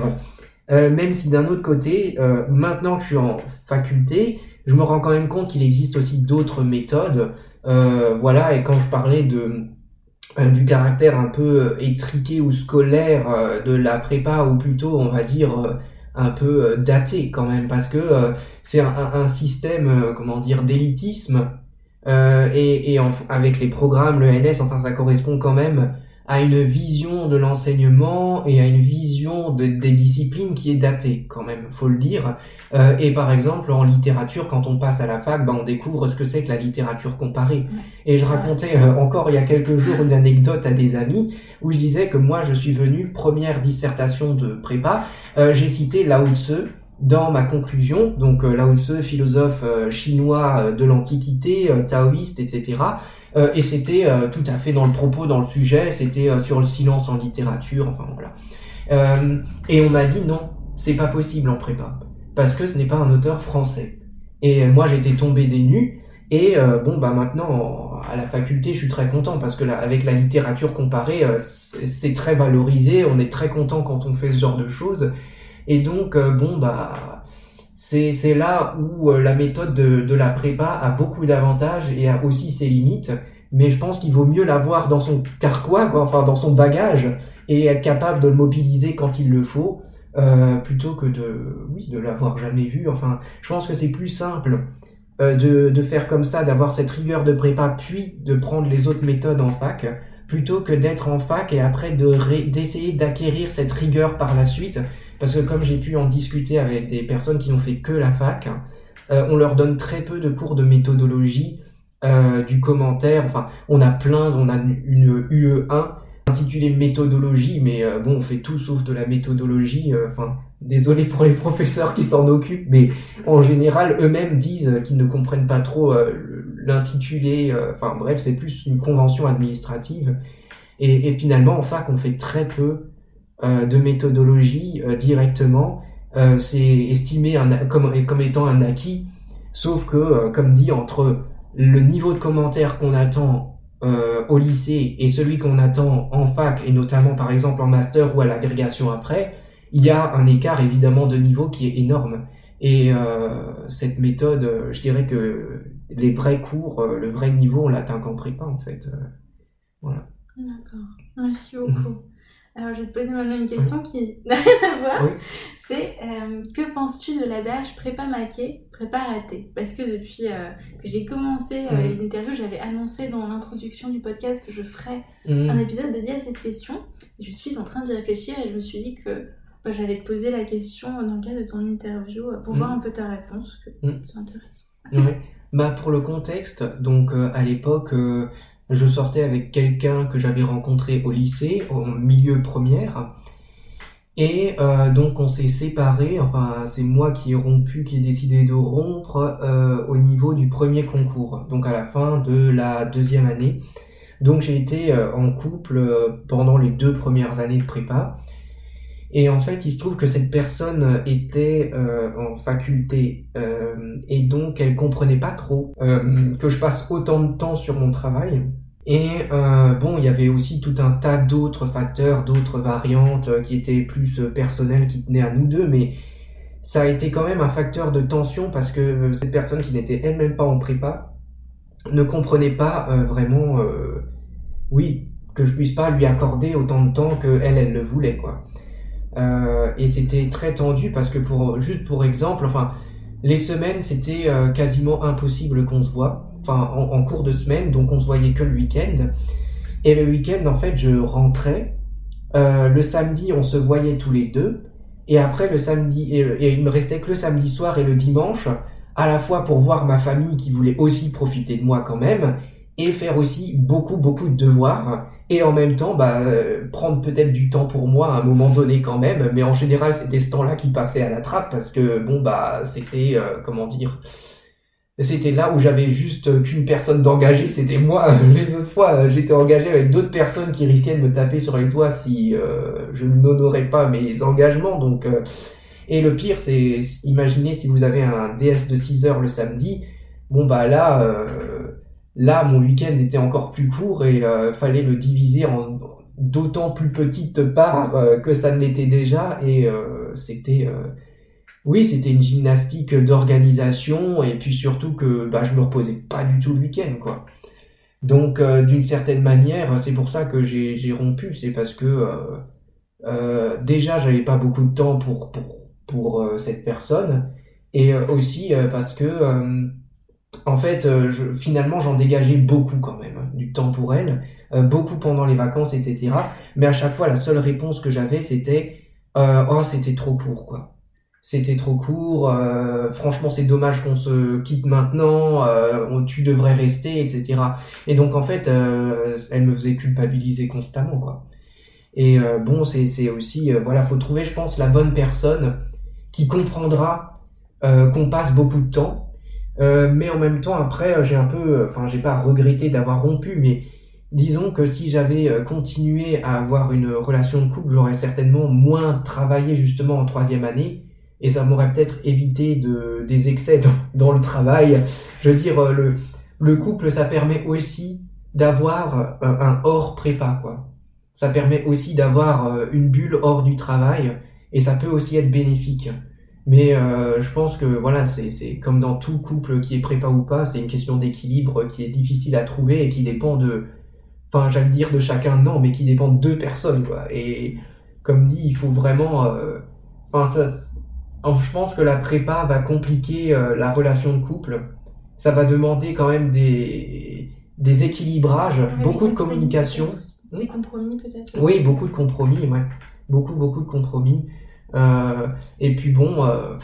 Euh, même si d'un autre côté, euh, maintenant que je suis en faculté, je me rends quand même compte qu'il existe aussi d'autres méthodes. Euh, voilà, et quand je parlais de du caractère un peu étriqué ou scolaire de la prépa, ou plutôt, on va dire, un peu daté quand même, parce que c'est un, système, comment dire, d'élitisme euh, et, et avec les programmes, le NS, enfin ça correspond quand même à une vision de l'enseignement et à une vision de, des disciplines qui est datée quand même, faut le dire. Euh, et par exemple en littérature, quand on passe à la fac, ben, on découvre ce que c'est que la littérature comparée. Et je racontais euh, encore il y a quelques jours une anecdote à des amis où je disais que moi je suis venu première dissertation de prépa, euh, j'ai cité Lao Tzu dans ma conclusion, donc euh, Lao Tzu, philosophe euh, chinois de l'Antiquité, taoïste, etc. et c'était tout à fait dans le propos, dans le sujet, c'était sur le silence en littérature, enfin voilà. et on m'a dit non, c'est pas possible en prépa, parce que ce n'est pas un auteur français. Et moi j'étais tombé des nues, et bon bah maintenant à la faculté je suis très content parce que là, avec la littérature comparée c'est très valorisé, on est très content quand on fait ce genre de choses et donc, euh, bon, bah, c'est là où euh, la méthode de, la prépa a beaucoup d'avantages et a aussi ses limites. Mais je pense qu'il vaut mieux l'avoir dans son carquois, quoi, enfin dans son bagage, et être capable de le mobiliser quand il le faut, euh, plutôt que de, oui, de l'avoir jamais vu. Enfin, je pense que c'est plus simple euh, de faire comme ça, d'avoir cette rigueur de prépa, puis de prendre les autres méthodes en fac, plutôt que d'être en fac et après d'essayer d'acquérir cette rigueur par la suite parce que comme j'ai pu en discuter avec des personnes qui n'ont fait que la fac, euh, on leur donne très peu de cours de méthodologie, euh, du commentaire. Enfin, on a plein, on a une UE1 intitulée méthodologie, mais euh, bon, on fait tout sauf de la méthodologie. Enfin, désolé pour les professeurs qui s'en occupent, mais en général, eux-mêmes disent qu'ils ne comprennent pas trop l'intitulé. Enfin, bref, c'est plus une convention administrative. Et, finalement, en fac, on fait très peu de méthodologie euh, directement, euh, c'est estimé comme, comme étant un acquis, sauf que, comme dit, entre le niveau de commentaires qu'on attend au lycée et celui qu'on attend en fac, et notamment par exemple en master ou à l'agrégation après, il y a un écart évidemment de niveau qui est énorme. Et cette méthode, je dirais que les vrais cours, le vrai niveau, on l'atteint qu'en prépa en fait. voilà. D'accord. Merci beaucoup. Alors, je vais te poser maintenant une question qui n'a rien à voir. C'est euh, que penses-tu de l'adage prépa maqué, prépa raté Parce que depuis euh, que j'ai commencé euh, les interviews, j'avais annoncé dans l'introduction du podcast que je ferais mhm. un épisode dédié à cette question. Je suis en train d'y réfléchir et je me suis dit que bah, j'allais te poser la question dans le cadre de ton interview pour voir mhm. un peu ta réponse. C'est intéressant. Bah, pour le contexte, donc à l'époque, je sortais avec quelqu'un que j'avais rencontré au lycée, au milieu première. Et euh, donc on s'est séparés, enfin c'est moi qui ai rompu, qui ai décidé de rompre euh, au niveau du premier concours, donc à la fin de la deuxième année. Donc j'ai été euh, en couple pendant les deux premières années de prépa. Et en fait, il se trouve que cette personne était en faculté et donc elle comprenait pas trop que je passe autant de temps sur mon travail. Et euh, bon, il y avait aussi tout un tas d'autres facteurs, d'autres variantes euh, qui étaient plus euh, personnelles, qui tenaient à nous deux, mais ça a été quand même un facteur de tension parce que cette personne qui n'était elle-même pas en prépa ne comprenait pas vraiment, oui, que je puisse pas lui accorder autant de temps que elle, elle le voulait, quoi. et c'était très tendu parce que pour, juste pour exemple, enfin, les semaines c'était quasiment impossible qu'on se voit enfin en, cours de semaine, donc on se voyait que le week-end. Et le week-end, en fait, je rentrais. Euh, le samedi, on se voyait tous les deux. Et après, le samedi, et, il me restait que le samedi soir et le dimanche, à la fois pour voir ma famille qui voulait aussi profiter de moi quand même, et faire aussi beaucoup beaucoup de devoirs et en même temps bah, euh, prendre peut-être du temps pour moi à un moment donné quand même mais en général c'était ce temps-là qui passait à la trappe parce que bon bah c'était euh, comment dire c'était là où j'avais juste qu'une personne d'engagé, c'était moi. Les autres fois, j'étais engagé avec d'autres personnes qui risquaient de me taper sur les toits si euh, je n'honorais pas mes engagements. Donc, euh, et le pire, c'est imaginez si vous avez un DS de 6 heures le samedi. Bon bah là, euh, là mon week-end était encore plus court et fallait le diviser en d'autant plus petites parts que ça ne l'était déjà et c'était oui, c'était une gymnastique d'organisation et puis surtout que bah, je me reposais pas du tout le week-end, quoi. Donc, euh, d'une certaine manière, c'est pour ça que j'ai rompu, c'est parce que euh, euh, déjà, j'avais pas beaucoup de temps pour, pour, pour cette personne et aussi parce que, en fait, finalement, j'en dégageais beaucoup quand même, hein, du temps pour elle, beaucoup pendant les vacances, etc. Mais à chaque fois, la seule réponse que j'avais, c'était oh, c'était trop court, quoi c'était trop court, euh, franchement c'est dommage qu'on se quitte maintenant, euh, tu devrais rester, etc. Et donc en fait, euh, elle me faisait culpabiliser constamment, quoi. Et euh, bon, c'est, aussi, voilà, faut trouver, je pense, la bonne personne qui comprendra qu'on passe beaucoup de temps, mais en même temps, après, j'ai un peu, enfin, j'ai pas regretté d'avoir rompu, mais disons que si j'avais continué à avoir une relation de couple, j'aurais certainement moins travaillé justement en troisième année et ça m'aurait peut-être évité de, des excès dans, le travail. Je veux dire, euh, le, le couple, ça permet aussi d'avoir un, un, hors prépa, quoi. Ça permet aussi d'avoir euh, une bulle hors du travail, et ça peut aussi être bénéfique. Mais euh, je pense que voilà, c'est comme dans tout couple qui est prépa ou pas, c'est une question d'équilibre qui est difficile à trouver et qui dépend de, enfin j'allais dire de chacun, non, mais qui dépend de deux personnes, quoi. Et comme dit, il faut vraiment, euh, enfin je pense que la prépa va compliquer euh, la relation de couple. Ça va demander quand même des, des équilibrages, beaucoup de communication. Des compromis peut-être Oui, beaucoup de compromis, ouais. Beaucoup, beaucoup de compromis. Euh, et puis bon, euh,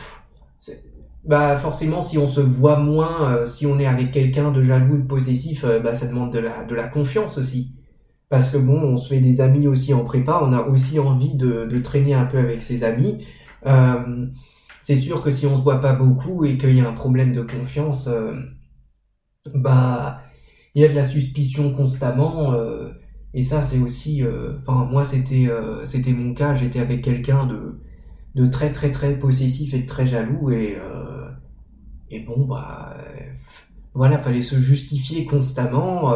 bah forcément, si on se voit moins, si on est avec quelqu'un de jaloux, de possessif, bah ça demande de la, de la confiance aussi. Parce que bon, on se fait des amis aussi en prépa, on a aussi envie de, de traîner un peu avec ses amis. Euh, c'est sûr que si on se voit pas beaucoup et qu'il y a un problème de confiance, euh, bah il y a de la suspicion constamment. Euh, et ça, c'est aussi, enfin moi c'était c'était mon cas. J'étais avec quelqu'un de de très très très possessif et de très jaloux et et bon bah voilà fallait se justifier constamment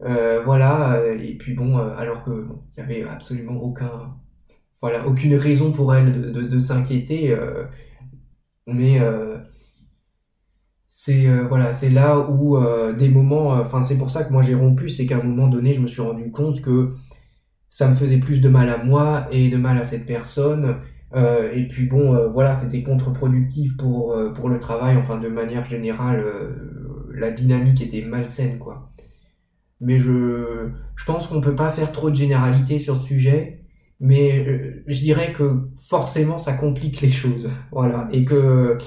voilà et puis bon alors que il y avait absolument aucun voilà, aucune raison pour elle de, de, s'inquiéter. Euh, mais euh, c'est euh, voilà, c'est là où des moments, enfin c'est pour ça que moi j'ai rompu, c'est qu'à un moment donné, je me suis rendu compte que ça me faisait plus de mal à moi et de mal à cette personne. et puis bon, voilà, c'était contre-productif pour pour le travail. Enfin, de manière générale, la dynamique était malsaine, quoi. Mais je je pense qu'on peut pas faire trop de généralités sur ce sujet mais euh, je dirais que forcément ça complique les choses, voilà, et que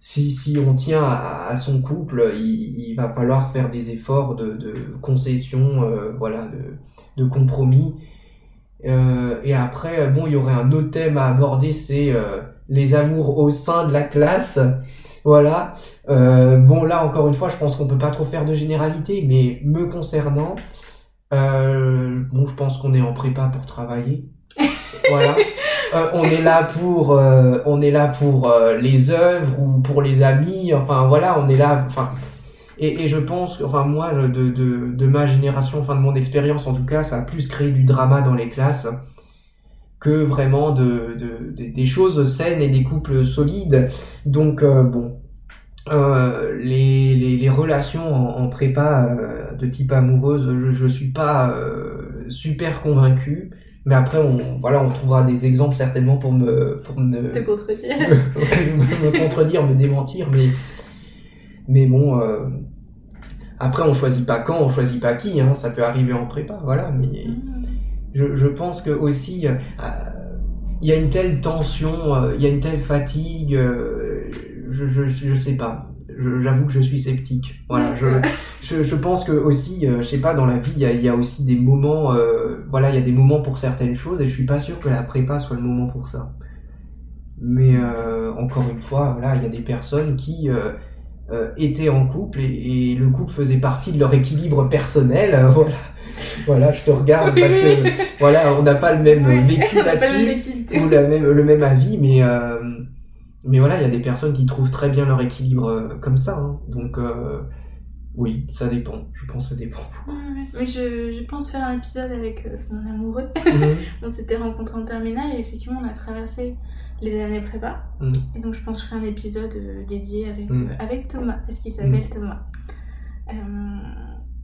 si, si on tient à, son couple, il, va falloir faire des efforts de, de concession, euh, voilà, de, de compromis. Euh, et après, bon, il y aurait un autre thème à aborder, c'est les amours au sein de la classe. Voilà. Bon, là, encore une fois, je pense qu'on peut pas trop faire de généralité, mais me concernant, euh, bon, je pense qu'on est en prépa pour travailler. voilà. Euh, on est là pour, euh, on est là pour euh, les œuvres ou pour les amis. Enfin voilà, on est là. Enfin, et, et je pense, enfin moi, de, de, de ma génération, enfin de mon expérience en tout cas, ça a plus créé du drama dans les classes que vraiment de, de, de des choses saines et des couples solides. Donc bon, euh, les, les, les, relations en, en prépa euh, de type amoureuse, je, je suis pas euh, super convaincu. Mais après, on, voilà, on trouvera des exemples certainement pour me, pour me, te contredire, me, me, contredire, me démentir. Mais, mais bon, après, on choisit pas quand, on choisit pas qui. Hein, ça peut arriver en prépa, voilà. Mais mmh. je, je pense que aussi, il y a une telle tension, il y a une telle fatigue je, je, je sais pas. j'avoue que je suis sceptique. Voilà, je, je, je pense que aussi, euh, je sais pas, dans la vie, il y a, y a aussi des moments, euh, voilà, il y a des moments pour certaines choses et je suis pas sûr que la prépa soit le moment pour ça. Mais euh, encore une fois, voilà, il y a des personnes qui euh, euh, étaient en couple et, et le couple faisait partie de leur équilibre personnel. voilà, voilà, je te regarde parce que voilà, on n'a pas le même vécu là-dessus ou la même, le même avis, mais euh, mais voilà, il y a des personnes qui trouvent très bien leur équilibre euh, comme ça. hein. Donc euh, oui, ça dépend. Je pense que ça dépend. Ouais, ouais. Mais je, je pense faire un épisode avec euh, mon amoureux. Mhm. On s'était rencontrés en terminale et effectivement on a traversé les années prépa. Mm. Et donc je pense faire un épisode euh, dédié avec, euh, avec Thomas, parce qu'il s'appelle Thomas?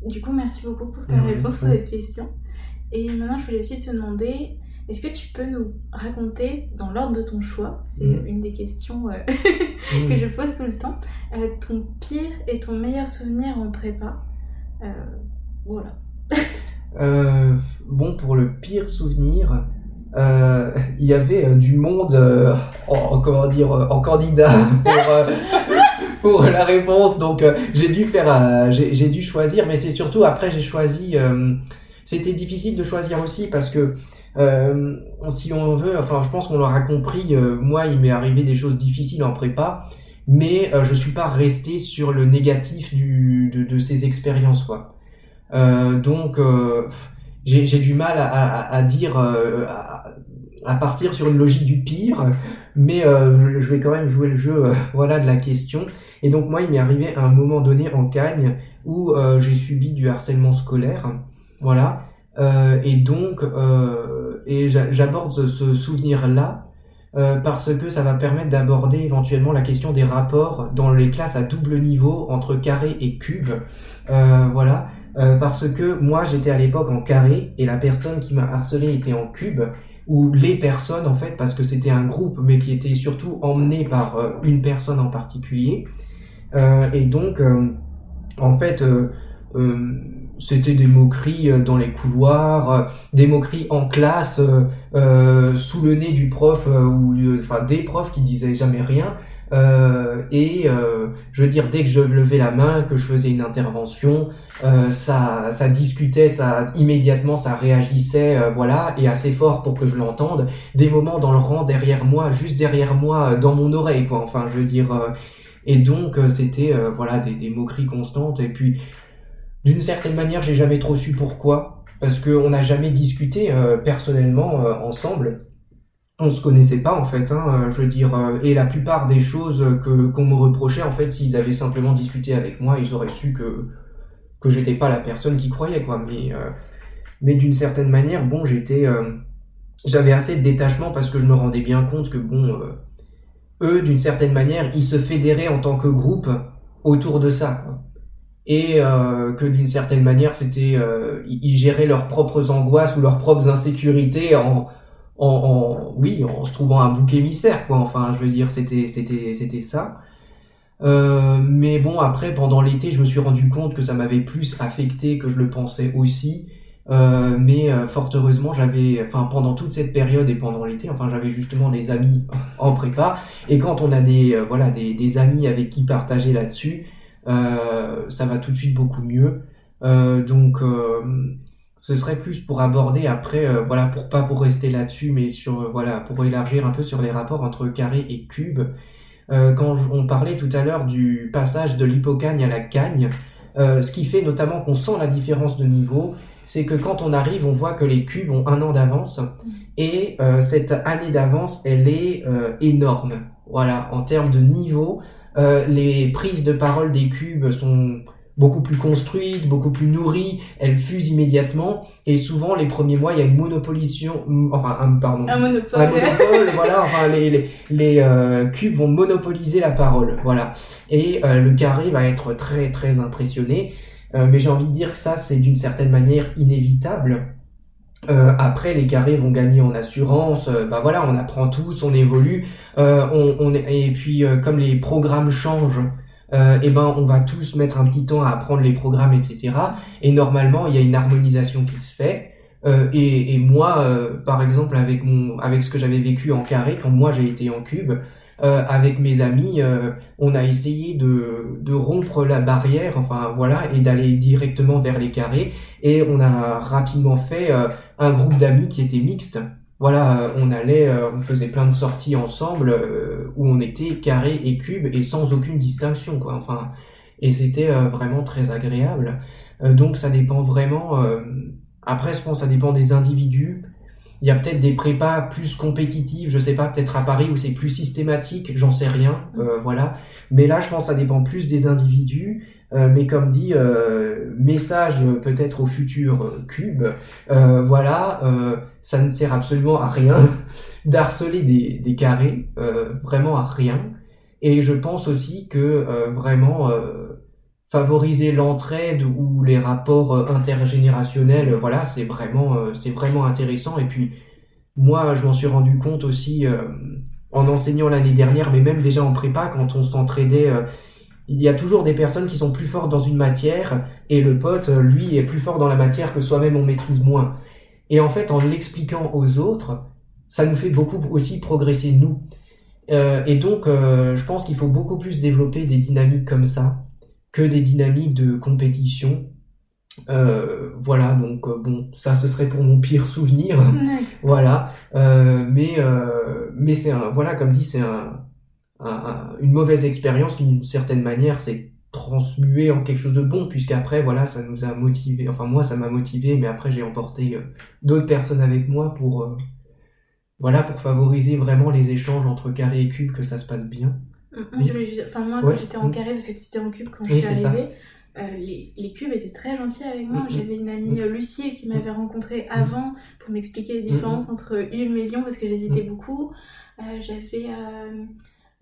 Du coup, merci beaucoup pour ta réponse à cette question. Et maintenant, je voulais aussi te demander, est-ce que tu peux nous raconter, dans l'ordre de ton choix, c'est Mm. une des questions euh, Mhm. que je pose tout le temps, euh, ton pire et ton meilleur souvenir en prépa Euh, Voilà. Bon, pour le pire souvenir, il y avait du monde, en, comment dire, en candidat pour, pour la réponse. Donc, j'ai dû faire, j'ai dû choisir, mais c'est surtout après j'ai choisi. C'était difficile de choisir aussi parce que euh, si on veut, enfin, je pense qu'on l'aura compris. euh, moi, il m'est arrivé des choses difficiles en prépa, mais euh, je suis pas resté sur le négatif du, de, de ces expériences, quoi. Euh, donc, euh, j'ai du mal à, à, à dire, à, à partir sur une logique du pire, mais je- je vais quand même jouer le jeu, voilà, de la question. Et donc moi, il m'est arrivé à un moment donné en Cagne où j'ai subi du harcèlement scolaire, voilà. Euh, et donc, euh, j'aborde ce, souvenir-là euh, parce que ça va permettre d'aborder éventuellement la question des rapports dans les classes à double niveau entre carré et cube, voilà. Parce que moi j'étais à l'époque en carré et la personne qui m'a harcelé était en cube ou les personnes en fait parce que c'était un groupe mais qui était surtout emmené par une personne en particulier et donc en fait c'était des moqueries euh, dans les couloirs euh, des moqueries en classe euh, euh, sous le nez du prof ou enfin des profs qui disaient jamais rien Euh, et euh, je veux dire dès que je levais la main que je faisais une intervention ça, ça discutait, ça immédiatement, ça réagissait, voilà, et assez fort pour que je l'entende. Des moments dans le rang derrière moi, juste derrière moi, dans mon oreille, quoi. Enfin, je veux dire. et donc, c'était, euh, voilà, des, des moqueries constantes. Et puis, d'une certaine manière, j'ai jamais trop su pourquoi, parce que on n'a jamais discuté euh, personnellement euh, ensemble. On se connaissait pas en fait, hein, euh, je veux dire, et la plupart des choses que qu'on me reprochait, en fait, s'ils avaient simplement discuté avec moi, ils auraient su que que j'étais pas la personne qui croyait quoi mais mais d'une certaine manière bon j'étais j'avais assez de détachement parce que je me rendais bien compte que bon eux d'une certaine manière ils se fédéraient en tant que groupe autour de ça. Et euh, que d'une certaine manière c'était euh, ils géraient leurs propres angoisses ou leurs propres insécurités en en, en oui en se trouvant un bouc émissaire quoi enfin je veux dire c'était c'était c'était ça euh, mais bon, après, pendant l'été, je me suis rendu compte que ça m'avait plus affecté que je le pensais aussi. Euh, mais euh, fort heureusement, j'avais, enfin, pendant toute cette période et pendant l'été, enfin, j'avais justement des amis en prépa. Et quand on a des, euh, voilà, des, des amis avec qui partager là-dessus, ça va tout de suite beaucoup mieux. Euh, donc, euh, ce serait plus pour aborder après, euh, voilà, pour pas pour rester là-dessus, mais sur, euh, voilà, pour élargir un peu sur les rapports entre carré et cube. Euh, quand on parlait tout à l'heure du passage de l'hypocagne à la cagne, euh, ce qui fait notamment qu'on sent la différence de niveau, c'est que quand on arrive, on voit que les cubes ont un an d'avance et euh, cette année d'avance, elle est euh, énorme. Voilà, en termes de niveau, euh, les prises de parole des cubes sont beaucoup plus construites, beaucoup plus nourries, elles fusent immédiatement et souvent les premiers mois, il y a une monopolisation, enfin, un, pardon, Un monopole. un monopole, voilà, enfin les, les, les euh, cubes vont monopoliser la parole, voilà. Et euh, le carré va être très très impressionné, Euh, mais j'ai envie de dire que ça c'est d'une certaine manière inévitable. Euh, après, les carrés vont gagner en assurance. euh, bah voilà, on apprend tous, on évolue. Euh, on, on, et puis, euh, comme les programmes changent, euh, et ben, on va tous mettre un petit temps à apprendre les programmes, etc. Et normalement, il y a une harmonisation qui se fait. Euh, et, et moi, par exemple, avec mon, avec ce que j'avais vécu en carré, quand moi j'ai été en cube, euh, avec mes amis, euh, on a essayé de, de rompre la barrière, enfin voilà, et d'aller directement vers les carrés. Et on a rapidement fait euh, un groupe d'amis qui était mixte. Voilà, on allait, on faisait plein de sorties ensemble où on était carré et cube et sans aucune distinction, quoi. Enfin, et c'était vraiment très agréable. donc ça dépend vraiment. après, je pense ça dépend des individus. Il y a peut-être des prépas plus compétitives, je sais pas, peut-être à Paris où c'est plus systématique, j'en sais rien, mm. euh, voilà. Mais là, je pense que ça dépend plus des individus. Euh, mais comme dit, euh, message peut-être au futur cube, voilà, ça ne sert absolument à rien d'harceler des, des carrés, vraiment à rien. Et je pense aussi que vraiment favoriser l'entraide ou les rapports euh, intergénérationnels, voilà, c'est vraiment, euh, c'est vraiment intéressant. Et puis, moi, je m'en suis rendu compte aussi euh, en enseignant l'année dernière, mais même déjà en prépa, quand on s'entraidait, il y a toujours des personnes qui sont plus fortes dans une matière et le pote, lui, est plus fort dans la matière que soi-même on maîtrise moins. Et en fait, en l'expliquant aux autres, ça nous fait beaucoup aussi progresser nous. et donc, je pense qu'il faut beaucoup plus développer des dynamiques comme ça que des dynamiques de compétition. Euh, voilà, donc euh, bon, ça ce serait pour mon pire souvenir, voilà. Euh, mais mais c'est un, voilà, comme dit, c'est un, une mauvaise expérience qui d'une certaine manière s'est transmuée en quelque chose de bon, puisqu'après voilà, ça nous a motivé. Enfin moi, ça m'a motivé, mais après j'ai emporté d'autres personnes avec moi pour voilà pour favoriser vraiment les échanges entre carré et cube, que ça se passe bien. Enfin, moi, quand j'étais en carré, parce que tu étais en cube quand je suis arrivée, euh, les, les, cubes étaient très gentils avec moi. J'avais une amie, euh, Lucille, qui m'avait rencontrée avant pour m'expliquer les différences entre Ulm et Lyon, parce que j'hésitais beaucoup. Euh, j'avais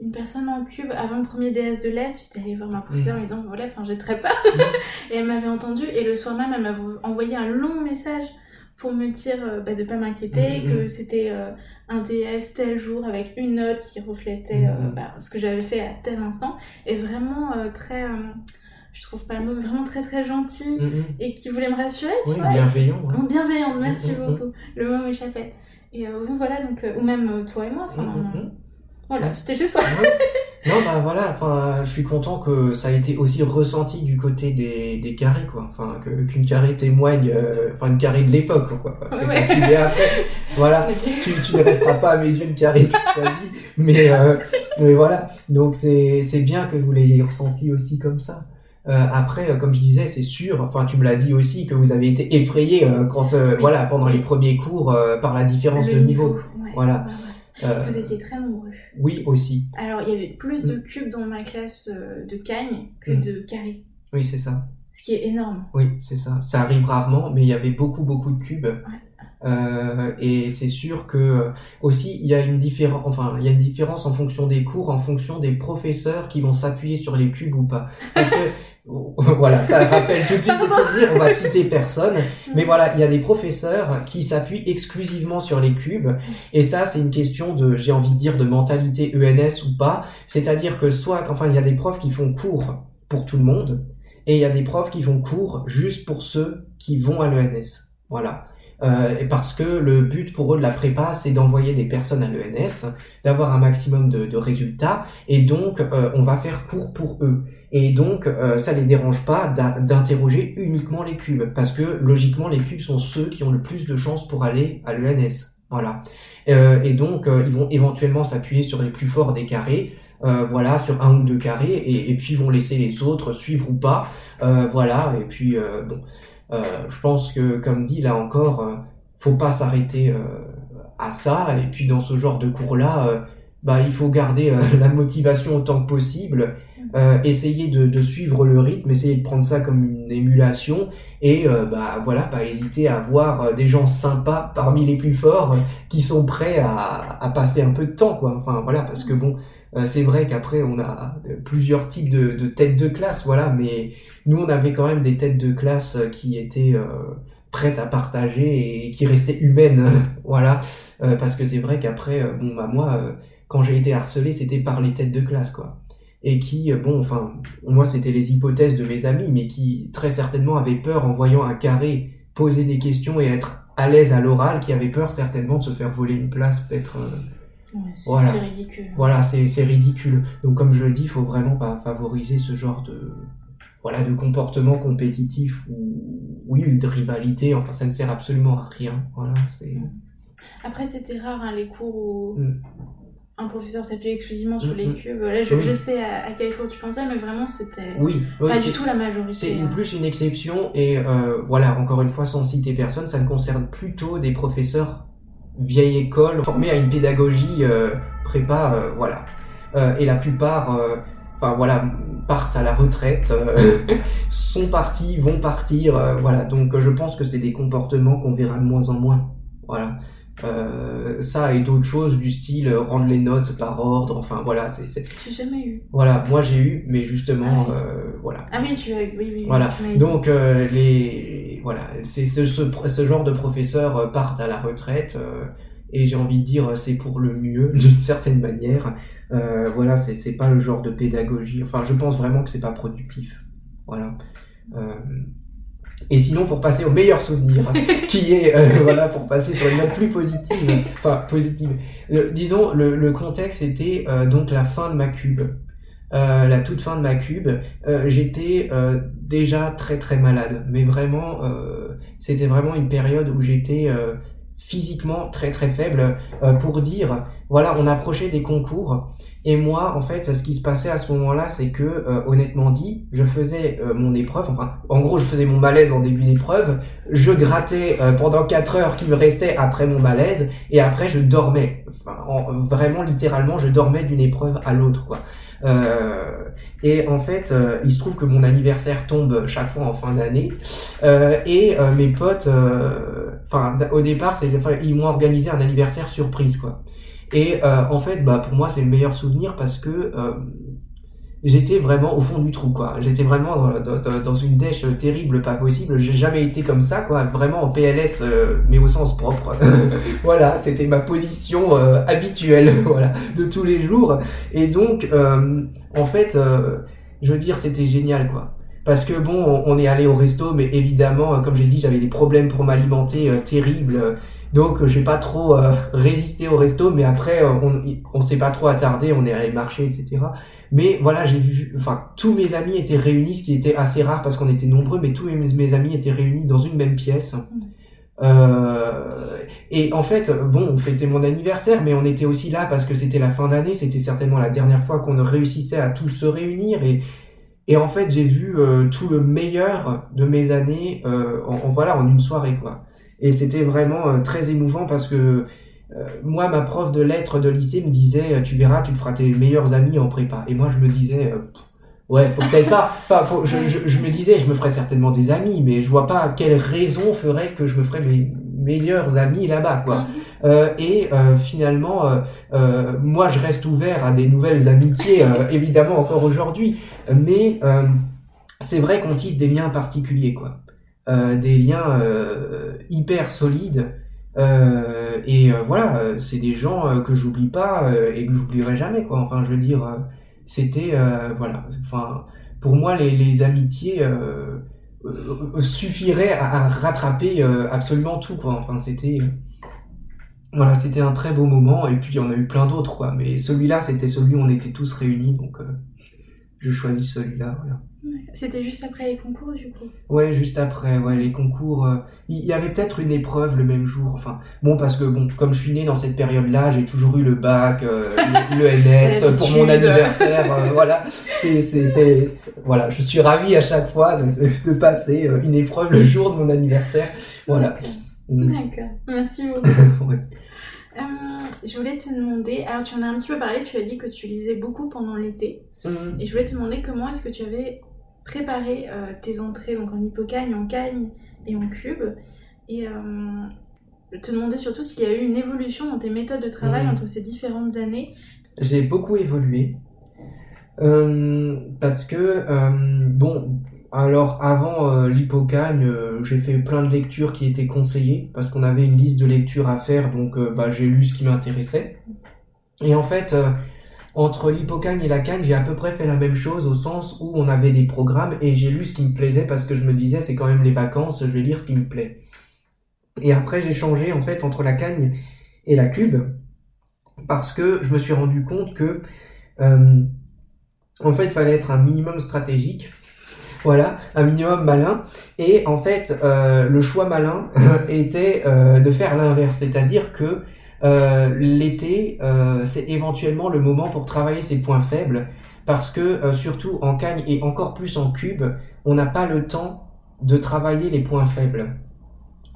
une personne en cube avant le premier DS de lettres. J'étais allée voir ma professeure en me disant voilà, enfin, j'ai très peur. et elle m'avait entendu. Et le soir même, elle m'avait envoyé un long message pour me dire bah, de pas m'inquiéter, mm, mm, que mm. c'était un DS tel jour avec une note qui reflétait euh, bah, ce que j'avais fait à tel instant. Et vraiment très, je trouve pas le mot, vraiment très très gentil et qui voulait me rassurer, tu vois. Bienveillant. Ouais. Bienveillant, merci beaucoup. Le mot m'échappait. Et voilà, donc, ou même toi et moi, enfin. Voilà, c'était juste Non, bah voilà, enfin, je suis content que ça a été aussi ressenti du côté des, des carrés, quoi. Enfin, qu'une carré témoigne, euh, enfin, une carré de l'époque, quoi. C'est ouais. après. voilà, tu, tu ne resteras pas à mes yeux une carré toute ta vie, mais, euh, mais voilà. Donc, c'est bien que vous l'ayez ressenti aussi comme ça. Euh, après, comme je disais, c'est sûr. Enfin, tu me l'as dit aussi que vous avez été effrayé quand, voilà, pendant les premiers cours par la différence de niveau. Voilà. Vous étiez très nombreux. Oui, aussi. Alors, il y avait plus de mm. cubes dans ma classe euh, de cagne que mm. de carrés. Oui, c'est ça. Ce qui est énorme. Oui, c'est ça. Ça arrive rarement, mais il y avait beaucoup, beaucoup de cubes. Euh, et c'est sûr que aussi il y a une différence, enfin il y a une différence en fonction des cours, en fonction des professeurs qui vont s'appuyer sur les cubes ou pas. Parce que voilà, ça rappelle tout de suite des souvenirs, on va citer personne, mais voilà, il y a des professeurs qui s'appuient exclusivement sur les cubes, et ça c'est une question de, j'ai envie de dire, de mentalité ENS ou pas, c'est-à-dire que soit, enfin il y a des profs qui font cours pour tout le monde, et il y a des profs qui font cours juste pour ceux qui vont à l'ENS. Voilà. Euh, parce que le but pour eux de la prépa, c'est d'envoyer des personnes à l'ENS, d'avoir un maximum de, de, résultats, et donc euh, on va faire cours pour eux. Et donc euh, ça les dérange pas d'interroger uniquement les cubes, parce que logiquement les cubes sont ceux qui ont le plus de chances pour aller à l'ENS. Voilà. Euh, et donc ils vont éventuellement s'appuyer sur les plus forts des carrés. voilà, sur un ou deux carrés, et, et, puis vont laisser les autres suivre ou pas, voilà, et puis bon, euh, je pense que, comme dit là encore, euh, faut pas s'arrêter euh, à ça. Et puis dans ce genre de cours-là, bah, il faut garder la motivation autant que possible, essayer de, suivre le rythme, essayer de prendre ça comme une émulation et bah voilà, pas hésiter à voir des gens sympas parmi les plus forts qui sont prêts à, passer un peu de temps quoi. Enfin voilà, parce que bon, c'est vrai qu'après on a plusieurs types de, de têtes de classe, voilà, mais nous, on avait quand même des têtes de classe euh, qui étaient euh, prêtes à partager et qui restaient humaines, voilà. Euh, parce que c'est vrai qu'après, bon, bah moi, quand j'ai été harcelé, c'était par les têtes de classe, quoi. Et qui, bon, enfin, moi, c'était les hypothèses de mes amis, mais qui très certainement avaient peur en voyant un carré poser des questions et être à l'aise à l'oral, qui avaient peur certainement de se faire voler une place, peut-être. c'est Voilà. c'est ridicule. Voilà, c'est ridicule. Donc comme je le dis, il faut vraiment pas favoriser ce genre de voilà de comportement compétitif ou oui de rivalité. Enfin, ça ne sert absolument à rien. Voilà, c'est Après, c'était rare hein, les cours où Mm. Un professeur s'appuyait exclusivement sur Mm, les mm. cubes. Là, je, Oui. je sais à, à quel cours tu pensais, mais vraiment, c'était oui, oui, pas du tout la majorité. C'est hein. plus une exception et euh, voilà, encore une fois, sans citer personne, ça ne concerne plutôt des professeurs vieille école formés à une pédagogie euh, prépa, euh, voilà. Et la plupart, enfin voilà, partent à la retraite, sont partis, vont partir, voilà. Donc je pense que c'est des comportements qu'on verra de moins en moins, voilà. Euh, ça et d'autres choses du style euh, rendre les notes par ordre, enfin voilà, c'est, J'ai jamais eu. voilà, moi j'ai eu, mais justement, Ah oui. euh, voilà. Ah oui, tu as eu. Oui, oui, Voilà. Donc euh, les voilà, c'est ce, ce, ce genre de professeurs euh, partent à la retraite euh, et j'ai envie de dire c'est pour le mieux d'une certaine manière. Euh, voilà, c'est c'est pas le genre de pédagogie. Enfin, je pense vraiment que c'est pas productif. Voilà. Et sinon, pour passer au meilleur souvenir, qui est, euh, voilà, pour passer sur une note plus positive, enfin, positive, Euh, disons, le, le contexte était euh, donc la fin de ma cube. Euh, la toute fin de ma cube, j'étais déjà très très malade, mais vraiment, c'était vraiment une période où j'étais physiquement très très faible. Pour dire, voilà, on approchait des concours, et moi, en fait, ce qui se passait à ce moment-là, c'est que, euh, honnêtement dit, je faisais euh, mon épreuve, enfin, en gros, je faisais mon malaise en début d'épreuve, je grattais euh, pendant 4 heures qui me restaient après mon malaise, et après, je dormais. Enfin, en- vraiment, littéralement, je dormais d'une épreuve à l'autre, quoi. Euh, et en fait, euh, il se trouve que mon anniversaire tombe chaque fois en fin d'année, euh, et mes potes, enfin, au départ, c'est, ils m'ont organisé un anniversaire surprise, quoi. Et euh, en fait, bah, pour moi, c'est le meilleur souvenir parce que euh, j'étais vraiment au fond du trou, quoi. J'étais vraiment dans, dans- dans une dèche terrible, pas possible. J'ai jamais été comme ça, quoi. Vraiment en PLS, euh, mais au sens propre. voilà, c'était ma position habituelle, voilà, de tous les jours. Et donc, en fait, je veux dire, c'était génial, quoi. Parce que bon, on, est allé au resto, mais évidemment, comme j'ai dit, j'avais des problèmes pour m'alimenter euh, terribles. Donc, euh, j'ai pas trop euh, résisté au resto, mais après, euh, on, on s'est pas trop attardé, on est allé marcher, etc. Mais voilà, j'ai vu, enfin, tous mes amis étaient réunis, ce qui était assez rare parce qu'on était nombreux, mais tous mes, mes amis étaient réunis dans une même pièce. Euh, et en fait, bon, on fêtait mon anniversaire, mais on était aussi là parce que c'était la fin d'année, c'était certainement la dernière fois qu'on réussissait à tous se réunir et et en fait, j'ai vu euh, tout le meilleur de mes années euh, en, en- voilà en une soirée quoi. Et c'était vraiment euh, très émouvant parce que euh, moi, ma prof de lettres de lycée me disait, euh, tu verras, tu te feras tes meilleurs amis en prépa. Et moi, je me disais, euh, ouais, faut peut-être pas. Enfin, faut- je, je, je me disais, je me ferais certainement des amis, mais je vois pas quelle raison ferait que je me ferais mes meilleurs amis là-bas, quoi. Mhm. Euh, et euh, finalement, euh, euh, moi, je reste ouvert à des nouvelles amitiés, euh, évidemment encore aujourd'hui. Mais euh, c'est vrai qu'on tisse des liens particuliers, quoi. Euh, des liens euh, hyper solides. Euh, et voilà, c'est des gens que j'oublie pas et que j'oublierai jamais, quoi. Enfin, je veux dire, c'était, voilà. Enfin, pour moi, les, les amitiés suffiraient à, rattraper absolument tout, quoi. Enfin, c'était. Voilà, c'était un très beau moment, et puis il y en a eu plein d'autres, quoi. Mais celui-là, c'était celui où on était tous réunis, donc euh, je choisis celui-là, voilà. C'était juste après les concours, du coup. Ouais, juste après, ouais, les concours. euh, Il y avait peut-être une épreuve le même jour, enfin, bon, parce que, bon, comme je suis né dans cette période-là, j'ai toujours eu le bac, euh, le, NS pour mon anniversaire, euh, voilà. C'est, c'est, voilà, je suis ravi à chaque fois de, de passer une épreuve le jour de mon anniversaire, voilà. Mm. D'accord. Merci beaucoup. Ouais. Je voulais te demander, alors tu en as un petit peu parlé, tu as dit que tu lisais beaucoup pendant l'été. Mm. Et je voulais te demander comment est-ce que tu avais préparé euh, tes entrées donc en hippocagne, en cagne et en cube. Et euh, te demander surtout s'il y a eu une évolution dans tes méthodes de travail Mhm. entre ces différentes années. J'ai beaucoup évolué. Euh, parce que, bon, alors avant euh, l'hypocagne, euh, j'ai fait plein de lectures qui étaient conseillées, parce qu'on avait une liste de lectures à faire, donc euh, bah, j'ai lu ce qui m'intéressait. Et en fait, entre l'hypocagne et la cagne, j'ai à peu près fait la même chose, au sens où on avait des programmes, et j'ai lu ce qui me plaisait, parce que je me disais, c'est quand même les vacances, je vais lire ce qui me plaît. Et après, j'ai changé, en fait, entre la cagne et la cube. parce que je me suis rendu compte que, euh, en fait, il fallait être un minimum stratégique. Voilà, un minimum malin. Et en fait, euh, le choix malin était euh, de faire l'inverse, c'est-à-dire que euh, l'été, euh, c'est éventuellement le moment pour travailler ses points faibles, parce que euh, surtout en cagne et encore plus en cube, on n'a pas le temps de travailler les points faibles.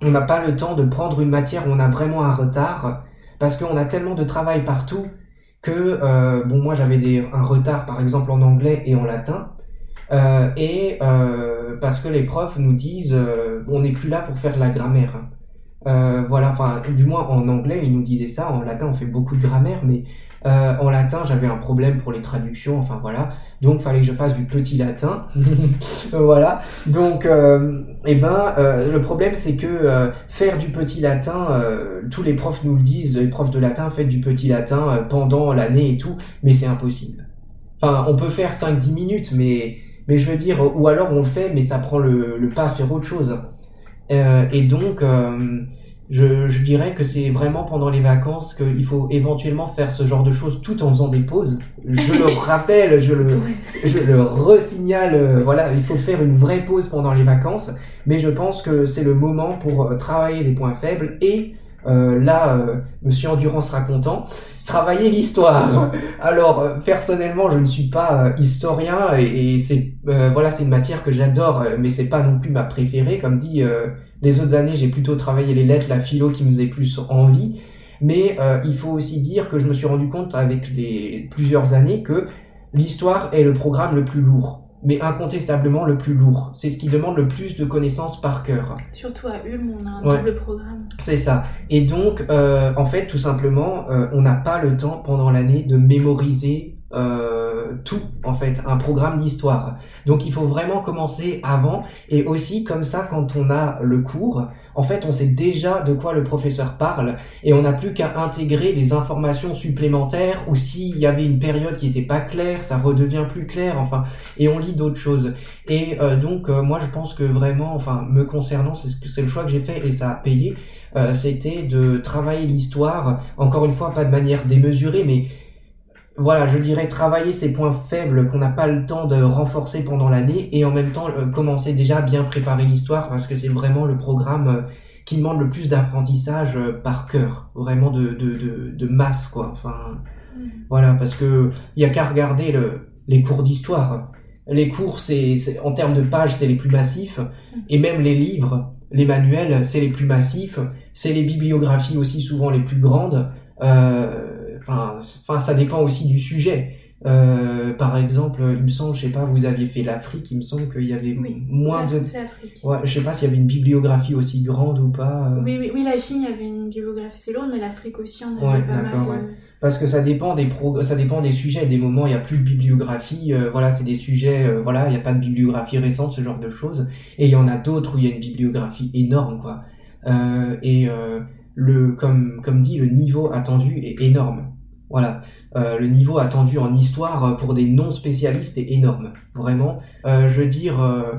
On n'a pas le temps de prendre une matière où on a vraiment un retard, parce qu'on a tellement de travail partout que, bon, moi j'avais un retard par exemple en anglais et en latin, et parce que les profs nous disent on n'est plus là pour faire la grammaire. Euh, voilà, enfin, du moins en anglais, ils nous disaient ça. En latin, on fait beaucoup de grammaire, mais euh, en latin, j'avais un problème pour les traductions. Enfin voilà, donc fallait que je fasse du petit latin. voilà. Donc, euh, eh ben, euh, le problème, c'est que euh, faire du petit latin, euh, tous les profs nous le disent. Les profs de latin, faites du petit latin euh, pendant l'année et tout, mais c'est impossible. Enfin, on peut faire 5-10 minutes, mais mais je veux dire, ou alors on le fait, mais ça prend le, le pas à faire autre chose. Euh, et donc, euh, je, je dirais que c'est vraiment pendant les vacances qu'il faut éventuellement faire ce genre de choses tout en faisant des pauses. Je le rappelle, je le, je le resignale, euh, voilà, il faut faire une vraie pause pendant les vacances, mais je pense que c'est le moment pour euh, travailler des points faibles et euh, là, euh, Monsieur Endurant sera content. Travailler l'histoire. Alors euh, personnellement, je ne suis pas historien et, et c'est euh, voilà, c'est une matière que j'adore, mais c'est pas non plus ma préférée. Comme dit, euh, les autres années, j'ai plutôt travaillé les lettres, la philo qui me faisait plus envie. Mais euh, il faut aussi dire que je me suis rendu compte avec les plusieurs années que l'histoire est le programme le plus lourd, mais incontestablement le plus lourd. C'est ce qui demande le plus de connaissances par cœur. Surtout à Ulm, on a un Ouais. double programme. C'est ça. Et donc, euh, en fait, tout simplement, euh, on n'a pas le temps pendant l'année de mémoriser euh, tout, en fait, un programme d'histoire. Donc, il faut vraiment commencer avant. Et aussi, comme ça, quand on a le cours, en fait, on sait déjà de quoi le professeur parle et on n'a plus qu'à intégrer les informations supplémentaires ou s'il y avait une période qui n'était pas claire, ça redevient plus clair, enfin, et on lit d'autres choses. Et euh, donc, euh, moi, je pense que vraiment, enfin, me concernant, c'est le choix que j'ai fait et ça a payé euh, c'était de travailler l'histoire, encore une fois, pas de manière démesurée, mais voilà, je dirais travailler ces points faibles qu'on n'a pas le temps de renforcer pendant l'année et en même temps euh, commencer déjà à bien préparer l'histoire parce que c'est vraiment le programme euh, qui demande le plus d'apprentissage euh, par cœur, vraiment de, de, de, de masse, quoi. Enfin, voilà, parce que il y a qu'à regarder le, les cours d'histoire. Les cours, c'est, c'est- en termes de pages, c'est les plus massifs, et même les livres, les manuels, c'est les plus massifs. C'est les bibliographies aussi souvent les plus grandes. Euh, Enfin, ça dépend aussi du sujet. Euh, par exemple, il me semble, je sais pas, vous aviez fait l'Afrique, il me semble qu'il y avait Oui. moins de. Ouais, je sais pas s'il y avait une bibliographie aussi grande ou pas. euh. Oui, oui, oui, la Chine, il y avait une bibliographie, c'est lourd, mais l'Afrique aussi, on avait Ouais, pas mal d'accord, de... ouais. Parce que ça dépend des ça dépend des sujets. Des moments, il y a plus de bibliographie. euh, voilà, c'est des sujets. voilà, il n'y a pas de bibliographie récente, ce genre de choses. Et il y en a d'autres où il y a une bibliographie énorme, quoi. Et le, comme comme dit, le niveau attendu est énorme. Voilà, Euh, le niveau attendu en histoire euh, pour des non spécialistes est énorme. Vraiment, Euh, je veux dire. euh,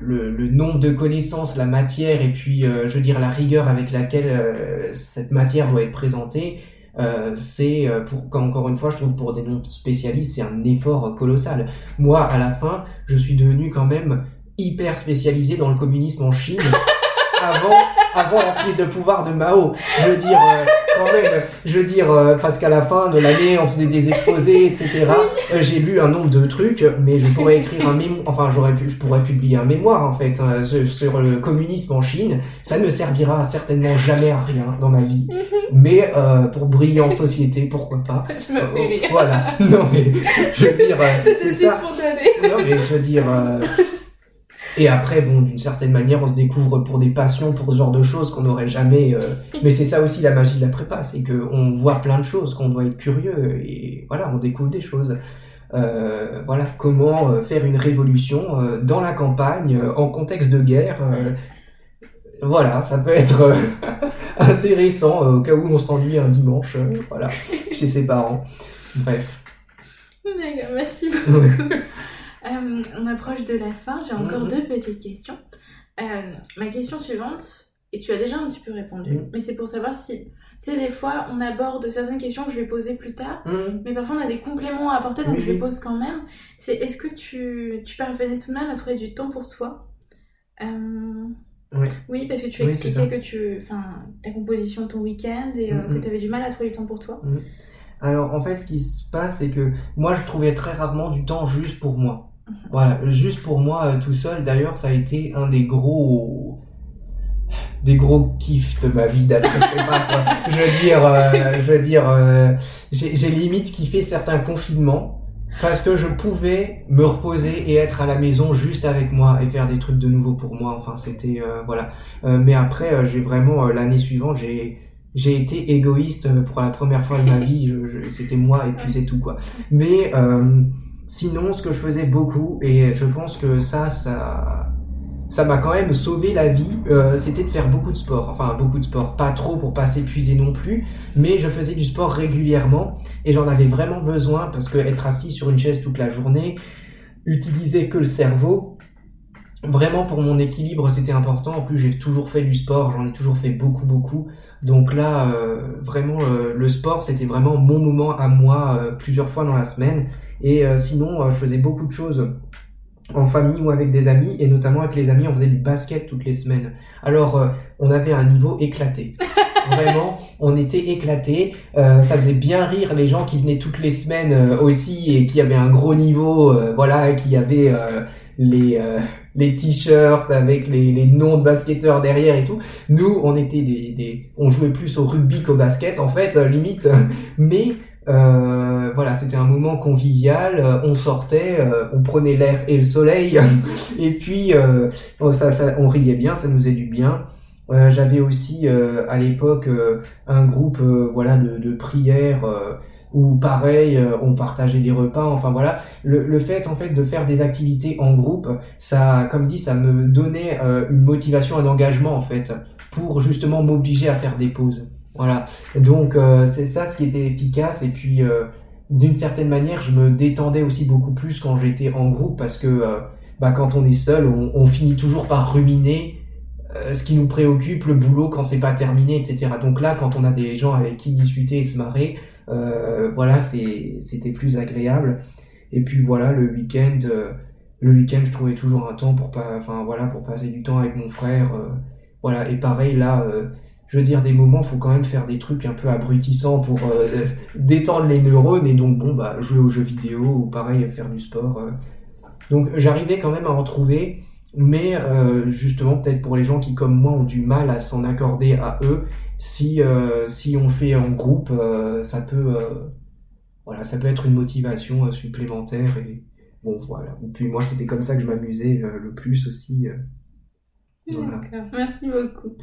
le, le nombre de connaissances, la matière et puis euh, je veux dire la rigueur avec laquelle euh, cette matière doit être présentée, euh, c'est encore une fois je trouve pour des non spécialistes c'est un effort colossal. Moi à la fin je suis devenu quand même hyper spécialisé dans le communisme en Chine avant avant la prise de pouvoir de Mao. Je veux dire euh, quand même, je veux dire euh, parce qu'à la fin de l'année on faisait des exposés etc. Euh, J'ai lu un nombre de trucs mais je pourrais écrire un mémoire, enfin j'aurais pu je pourrais publier un mémoire en fait euh, sur- le communisme en Chine. Ça ne servira certainement jamais à rien dans ma vie, mais euh, pour briller en société pourquoi pas? Tu m'as fait Euh, rire. Voilà. Non mais je veux dire, euh, C'était si spontané. Non mais je veux dire. euh, Et après, bon, d'une certaine manière, on se découvre pour des passions, pour ce genre de choses qu'on n'aurait jamais. euh, Mais c'est ça aussi la magie de la prépa, c'est qu'on voit plein de choses, qu'on doit être curieux et voilà, on découvre des choses. Euh, voilà, comment euh, faire une révolution dans la campagne, en contexte de guerre. euh, Voilà, ça peut être intéressant au cas où on s'ennuie un dimanche, voilà, chez ses parents. Bref. D'accord, merci beaucoup. Euh, on approche de la fin, j'ai encore Mhm. deux petites questions. Euh, ma question suivante, et tu as déjà un petit peu répondu, Mhm. mais c'est pour savoir si Tu sais, des fois, on aborde certaines questions que je vais poser plus tard, Hum, mais parfois on a des compléments à apporter, donc Oui, je les oui. pose quand même. C'est est-ce que tu, tu parvenais tout de même à trouver du temps pour toi? Euh, Ouais. Oui, parce que tu Oui, expliquais que tu. Enfin, ta composition de ton week-end et euh, Mhm. que tu avais du mal à trouver du temps pour toi. Alors en fait, ce qui se passe, c'est que moi, je trouvais très rarement du temps juste pour moi. Voilà, juste pour moi euh, tout seul. D'ailleurs, ça a été un des gros des gros kiffs de ma vie d'après. Je veux dire, euh, je veux dire, euh, j'ai limite kiffé certains confinements parce que je pouvais me reposer et être à la maison juste avec moi et faire des trucs de nouveau pour moi. Enfin, c'était voilà. Mais après, j'ai vraiment l'année suivante, j'ai j'ai été égoïste pour la première fois de ma vie. C'était moi et puis c'est tout quoi. Mais sinon, ce que je faisais beaucoup et je pense que ça, ça ça m'a quand même sauvé la vie, euh, c'était de faire beaucoup de sport. Enfin, beaucoup de sport, pas trop pour pas s'épuiser non plus, mais je faisais du sport régulièrement et j'en avais vraiment besoin parce que être assis sur une chaise toute la journée, utiliser que le cerveau, vraiment pour mon équilibre, c'était important. En plus, j'ai toujours fait du sport, j'en ai toujours fait beaucoup, beaucoup. Donc là, euh, vraiment, euh, le sport, c'était vraiment mon moment à moi plusieurs fois dans la semaine. Et euh, sinon, euh, je faisais beaucoup de choses en famille ou avec des amis, et notamment avec les amis, on faisait du basket toutes les semaines. Alors, euh, on avait un niveau éclaté. Vraiment, on était éclatés. Euh, ça faisait bien rire les gens qui venaient toutes les semaines euh, aussi et qui avaient un gros niveau, euh, voilà, qui avaient euh, les euh, les t-shirts avec les, les noms de basketteurs derrière et tout. Nous, on était des, des on jouait plus au rugby qu'au basket en fait, limite. Mais euh, voilà, c'était un moment convivial. euh, on sortait, euh, on prenait l'air et le soleil, et puis on- ça, ça, on riait bien, ça nous faisait du bien. J'avais aussi à l'époque un groupe voilà de, de prière euh, où pareil on partageait des repas. Enfin voilà, le, le fait en fait de faire des activités en groupe, ça, comme dit, ça me donnait euh, une motivation, un engagement en fait pour justement m'obliger à faire des pauses. Voilà. Donc euh, c'est ça ce qui était efficace et puis euh, d'une certaine manière je me détendais aussi beaucoup plus quand j'étais en groupe parce que euh, bah, quand on est seul on, finit toujours par ruminer euh, ce qui nous préoccupe, le boulot quand c'est pas terminé, etc. Donc là quand on a des gens avec qui discuter et se marrer, euh, voilà c'était plus agréable. Et puis voilà le week-end, euh, le week-end je trouvais toujours un temps pour pas, enfin voilà pour passer du temps avec mon frère, voilà et pareil là. Je veux dire, des moments, faut quand même faire des trucs un peu abrutissants pour euh, détendre les neurones et donc bon bah jouer aux jeux vidéo ou pareil faire du sport. euh. Donc j'arrivais quand même à en trouver, mais euh, justement peut-être pour les gens qui comme moi ont du mal à s'en accorder à eux, si si on fait en groupe, ça peut voilà ça peut être une motivation supplémentaire et bon voilà. Et puis moi c'était comme ça que je m'amusais le plus aussi. Voilà. D'accord, merci beaucoup.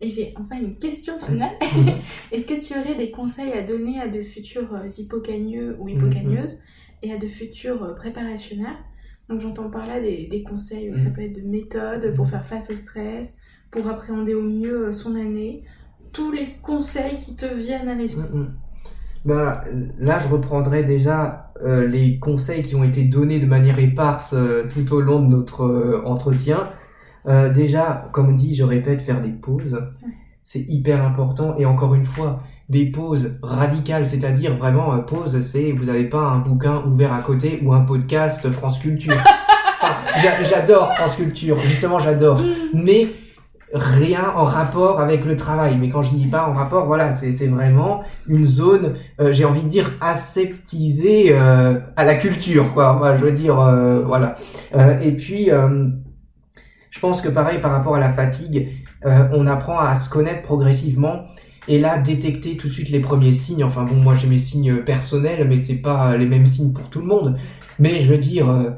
Et j'ai enfin une question finale. Est-ce que tu aurais des conseils à donner à de futurs euh, hippocagneux ou hippocagneuses et à de futurs euh, préparationnaires? Donc j'entends par là des, des conseils, euh, ça peut être de méthodes pour faire face au stress, pour appréhender au mieux euh, son année, tous les conseils qui te viennent à l'esprit. Mm, mm. Bah, là, je reprendrai déjà euh, les conseils qui ont été donnés de manière éparse euh, tout au long de notre euh, entretien. Euh, déjà, comme dit, je répète, faire des pauses, c'est hyper important. Et encore une fois, des pauses radicales, c'est-à-dire vraiment euh, pause, c'est vous n'avez pas un bouquin ouvert à côté ou un podcast France Culture. Enfin, j'adore France Culture, justement, j'adore. Mais rien en rapport avec le travail. Mais quand je dis pas en rapport, voilà, c'est vraiment une zone, euh, j'ai envie de dire, aseptisée euh, à la culture, quoi. Enfin, je veux dire, voilà. Et puis, je pense que pareil par rapport à la fatigue, euh, on apprend à se connaître progressivement. Et là, détecter tout de suite les premiers signes. Enfin bon, moi j'ai mes signes personnels, mais c'est pas les mêmes signes pour tout le monde. Mais je veux dire, euh,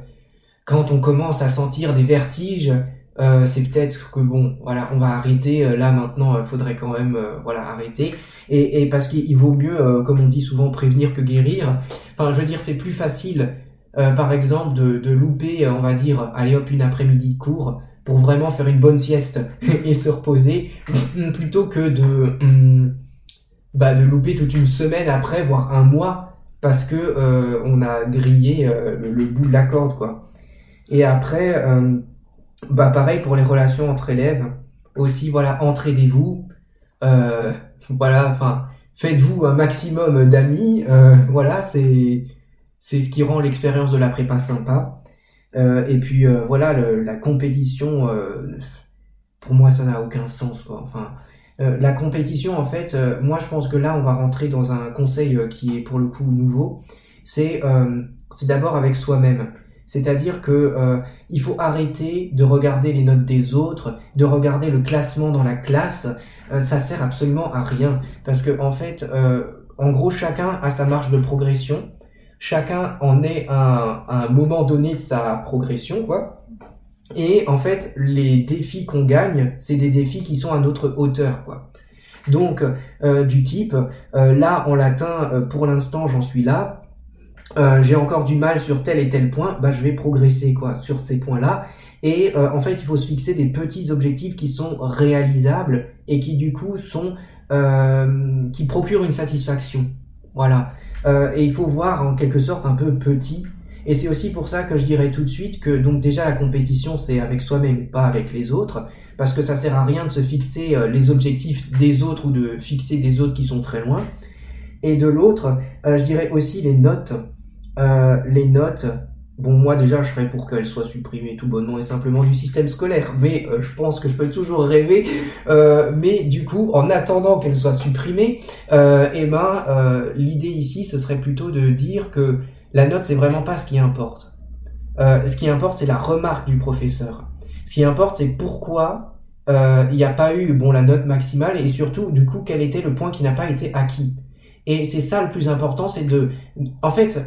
quand on commence à sentir des vertiges, euh, c'est peut-être que bon, voilà, on va arrêter. euh, Là maintenant, il faudrait quand même, euh, voilà, arrêter. Et, parce qu'il vaut mieux, euh, comme on dit souvent, prévenir que guérir. Enfin, je veux dire, c'est plus facile, euh, par exemple, de, de louper, euh, on va dire, allez hop, une après-midi de cours pour vraiment faire une bonne sieste et se reposer, plutôt que de, hum, bah, de louper toute une semaine après, voire un mois, parce que euh, on a grillé euh, le, bout de la corde, quoi. Et après, euh, bah pareil pour les relations entre élèves. Aussi, voilà, entraidez-vous. Voilà, enfin, faites-vous un maximum d'amis. voilà, c'est c'est ce qui rend l'expérience de la prépa sympa. Et puis voilà, la compétition, pour moi, ça n'a aucun sens. Quoi. Enfin, la compétition, en fait, moi, je pense que là, on va rentrer dans un conseil qui est pour le coup nouveau. C'est c'est d'abord avec soi-même. C'est-à-dire que euh, il faut arrêter de regarder les notes des autres, de regarder le classement dans la classe. Euh, ça sert absolument à rien parce que en fait, euh, en gros, chacun a sa marge de progression. Chacun en est à, un moment donné de sa progression, quoi. Et en fait, les défis qu'on gagne, c'est des défis qui sont à notre hauteur, quoi. Donc, du type, là en latin, pour l'instant, j'en suis là euh, j'ai encore du mal sur tel et tel point, bah, je vais progresser quoi sur ces points-là. Et euh, en fait, il faut se fixer des petits objectifs qui sont réalisables et qui du coup sont euh, qui procurent une satisfaction. Voilà. Et il faut voir en quelque sorte un peu petit. Et c'est aussi pour ça que je dirais tout de suite que donc déjà la compétition c'est avec soi-même, pas avec les autres, parce que ça sert à rien de se fixer les objectifs des autres ou de fixer des autres qui sont très loin. Et de l'autre, je dirais aussi les notes. Euh, les notes, bon, moi déjà, je serais pour qu'elles soient supprimées tout bonnement et simplement du système scolaire, mais euh, je pense que je peux toujours rêver. Euh, mais du coup, en attendant qu'elles soient supprimées, eh ben, l'idée ici, ce serait plutôt de dire que la note, c'est vraiment pas ce qui importe. ce qui importe, c'est la remarque du professeur. Ce qui importe, c'est pourquoi il n'y a pas eu bon la note maximale et surtout, du coup, quel était le point qui n'a pas été acquis. Et c'est ça le plus important, c'est de... En fait,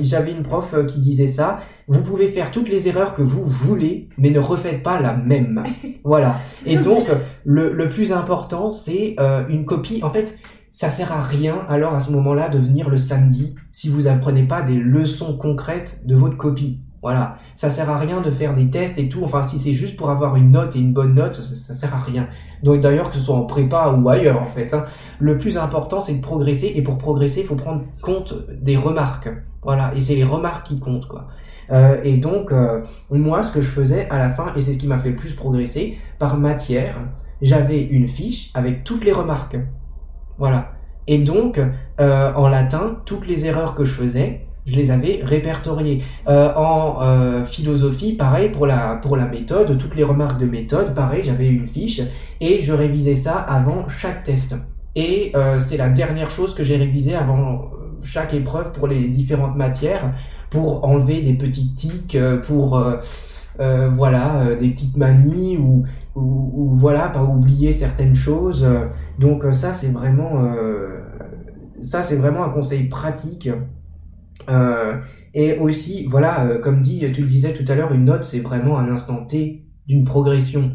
j'avais une prof euh, qui disait ça, vous pouvez faire toutes les erreurs que vous voulez, mais ne refaites pas la même. voilà. Et donc, le, le plus important, c'est euh, une copie. En fait, ça sert à rien alors à ce moment-là de venir le samedi si vous apprenez pas des leçons concrètes de votre copie. Voilà, ça sert à rien de faire des tests et tout. Enfin, si c'est juste pour avoir une note et une bonne note, ça, sert à rien. Donc d'ailleurs que ce soit en prépa ou ailleurs en fait, hein. le plus important c'est de progresser et pour progresser il faut prendre compte des remarques. Voilà, et c'est les remarques qui comptent quoi. Euh, et donc euh, moi ce que je faisais à la fin et c'est ce qui m'a fait le plus progresser par matière, j'avais une fiche avec toutes les remarques. Voilà. Et donc euh, en latin toutes les erreurs que je faisais je les avais répertoriées. Euh, en euh, philosophie, pareil pour la, pour la méthode, toutes les remarques de méthode, pareil, j'avais une fiche et je révisais ça avant chaque test. Et euh, c'est la dernière chose que j'ai révisée avant chaque épreuve pour les différentes matières, pour enlever des petites tics, pour voilà des petites manies ou, ou, ou, voilà pas oublier certaines choses. Donc ça c'est vraiment ça c'est vraiment un conseil pratique euh, et aussi, voilà, euh, comme dit, tu le disais tout à l'heure, une note, c'est vraiment un instant T d'une progression.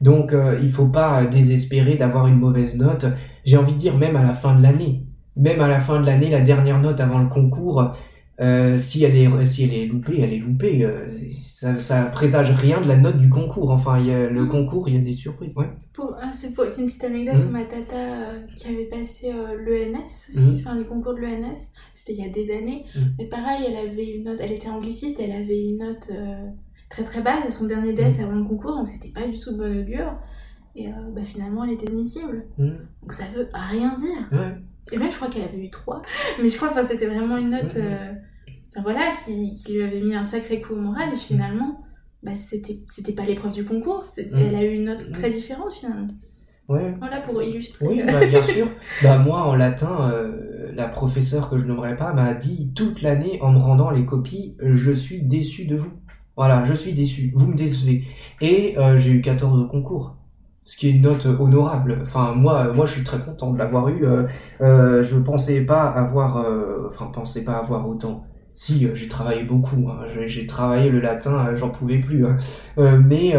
Donc, euh, il faut pas désespérer d'avoir une mauvaise note. J'ai envie de dire, même à la fin de l'année. Même à la fin de l'année, la dernière note avant le concours, euh, si elle est si elle est loupée, elle est loupée. Euh, ça, ça présage rien de la note du concours. Enfin, il y a, le mm. concours, il y a des surprises. Ouais. Ah, c'est une petite anecdote sur mm. ma tata euh, qui avait passé l'ENS aussi, mm. enfin le concours de l'ENS. C'était il y a des années. Mais pareil, elle avait une note. Elle était angliciste, elle avait une note très très basse à son dernier DES avant le concours, donc c'était pas du tout de bon augure. Et bah, finalement, elle était admissible. Donc ça veut rien dire. Ouais. Et même, je crois qu'elle avait eu 3. Mais je crois que c'était vraiment une note voilà, qui, qui, lui avait mis un sacré coup au moral et finalement, bah, c'était, c'était pas l'épreuve du concours, mm. elle a eu une note très différente finalement. Ouais. Voilà pour illustrer. Oui, bah, bien sûr. bah, moi, en latin, euh, la professeure que je nommerai pas m'a dit toute l'année en me rendant les copies, je suis déçu de vous. Voilà, je suis déçu, vous me décevez. Et euh, j'ai eu 14 au concours ce qui est une note honorable. Enfin, moi, moi, je suis très content de l'avoir eu. Euh, euh, je pensais pas avoir, pensais pas avoir autant. Si, euh, j'ai travaillé beaucoup. Hein. J'ai travaillé le latin, euh, j'en pouvais plus. Hein. Euh, mais,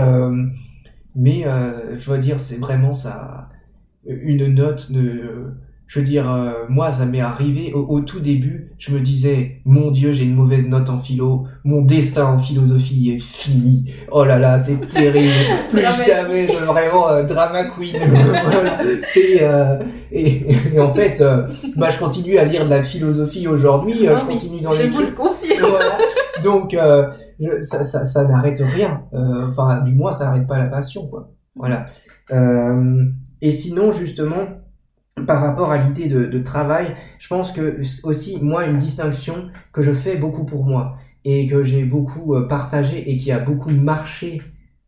mais je dois dire, c'est vraiment ça. Une note de je veux dire, euh, moi, ça m'est arrivé au, tout début, je me disais, mon Dieu, j'ai une mauvaise note en philo, mon destin en philosophie est fini. Oh là là, c'est terrible. Plus jamais, je, vraiment euh, drama queen. c'est euh, et, en fait, bah, je continue à lire de la philosophie aujourd'hui. je continue dans je les. Je vous le confirme. Donc, ça, ça, ça n'arrête rien. Enfin, du moins, ça n'arrête pas la passion, quoi. Voilà. et sinon, justement par rapport à l'idée de, travail, je pense que aussi, moi, une distinction que je fais beaucoup pour moi et que j'ai beaucoup euh, partagé et qui a beaucoup marché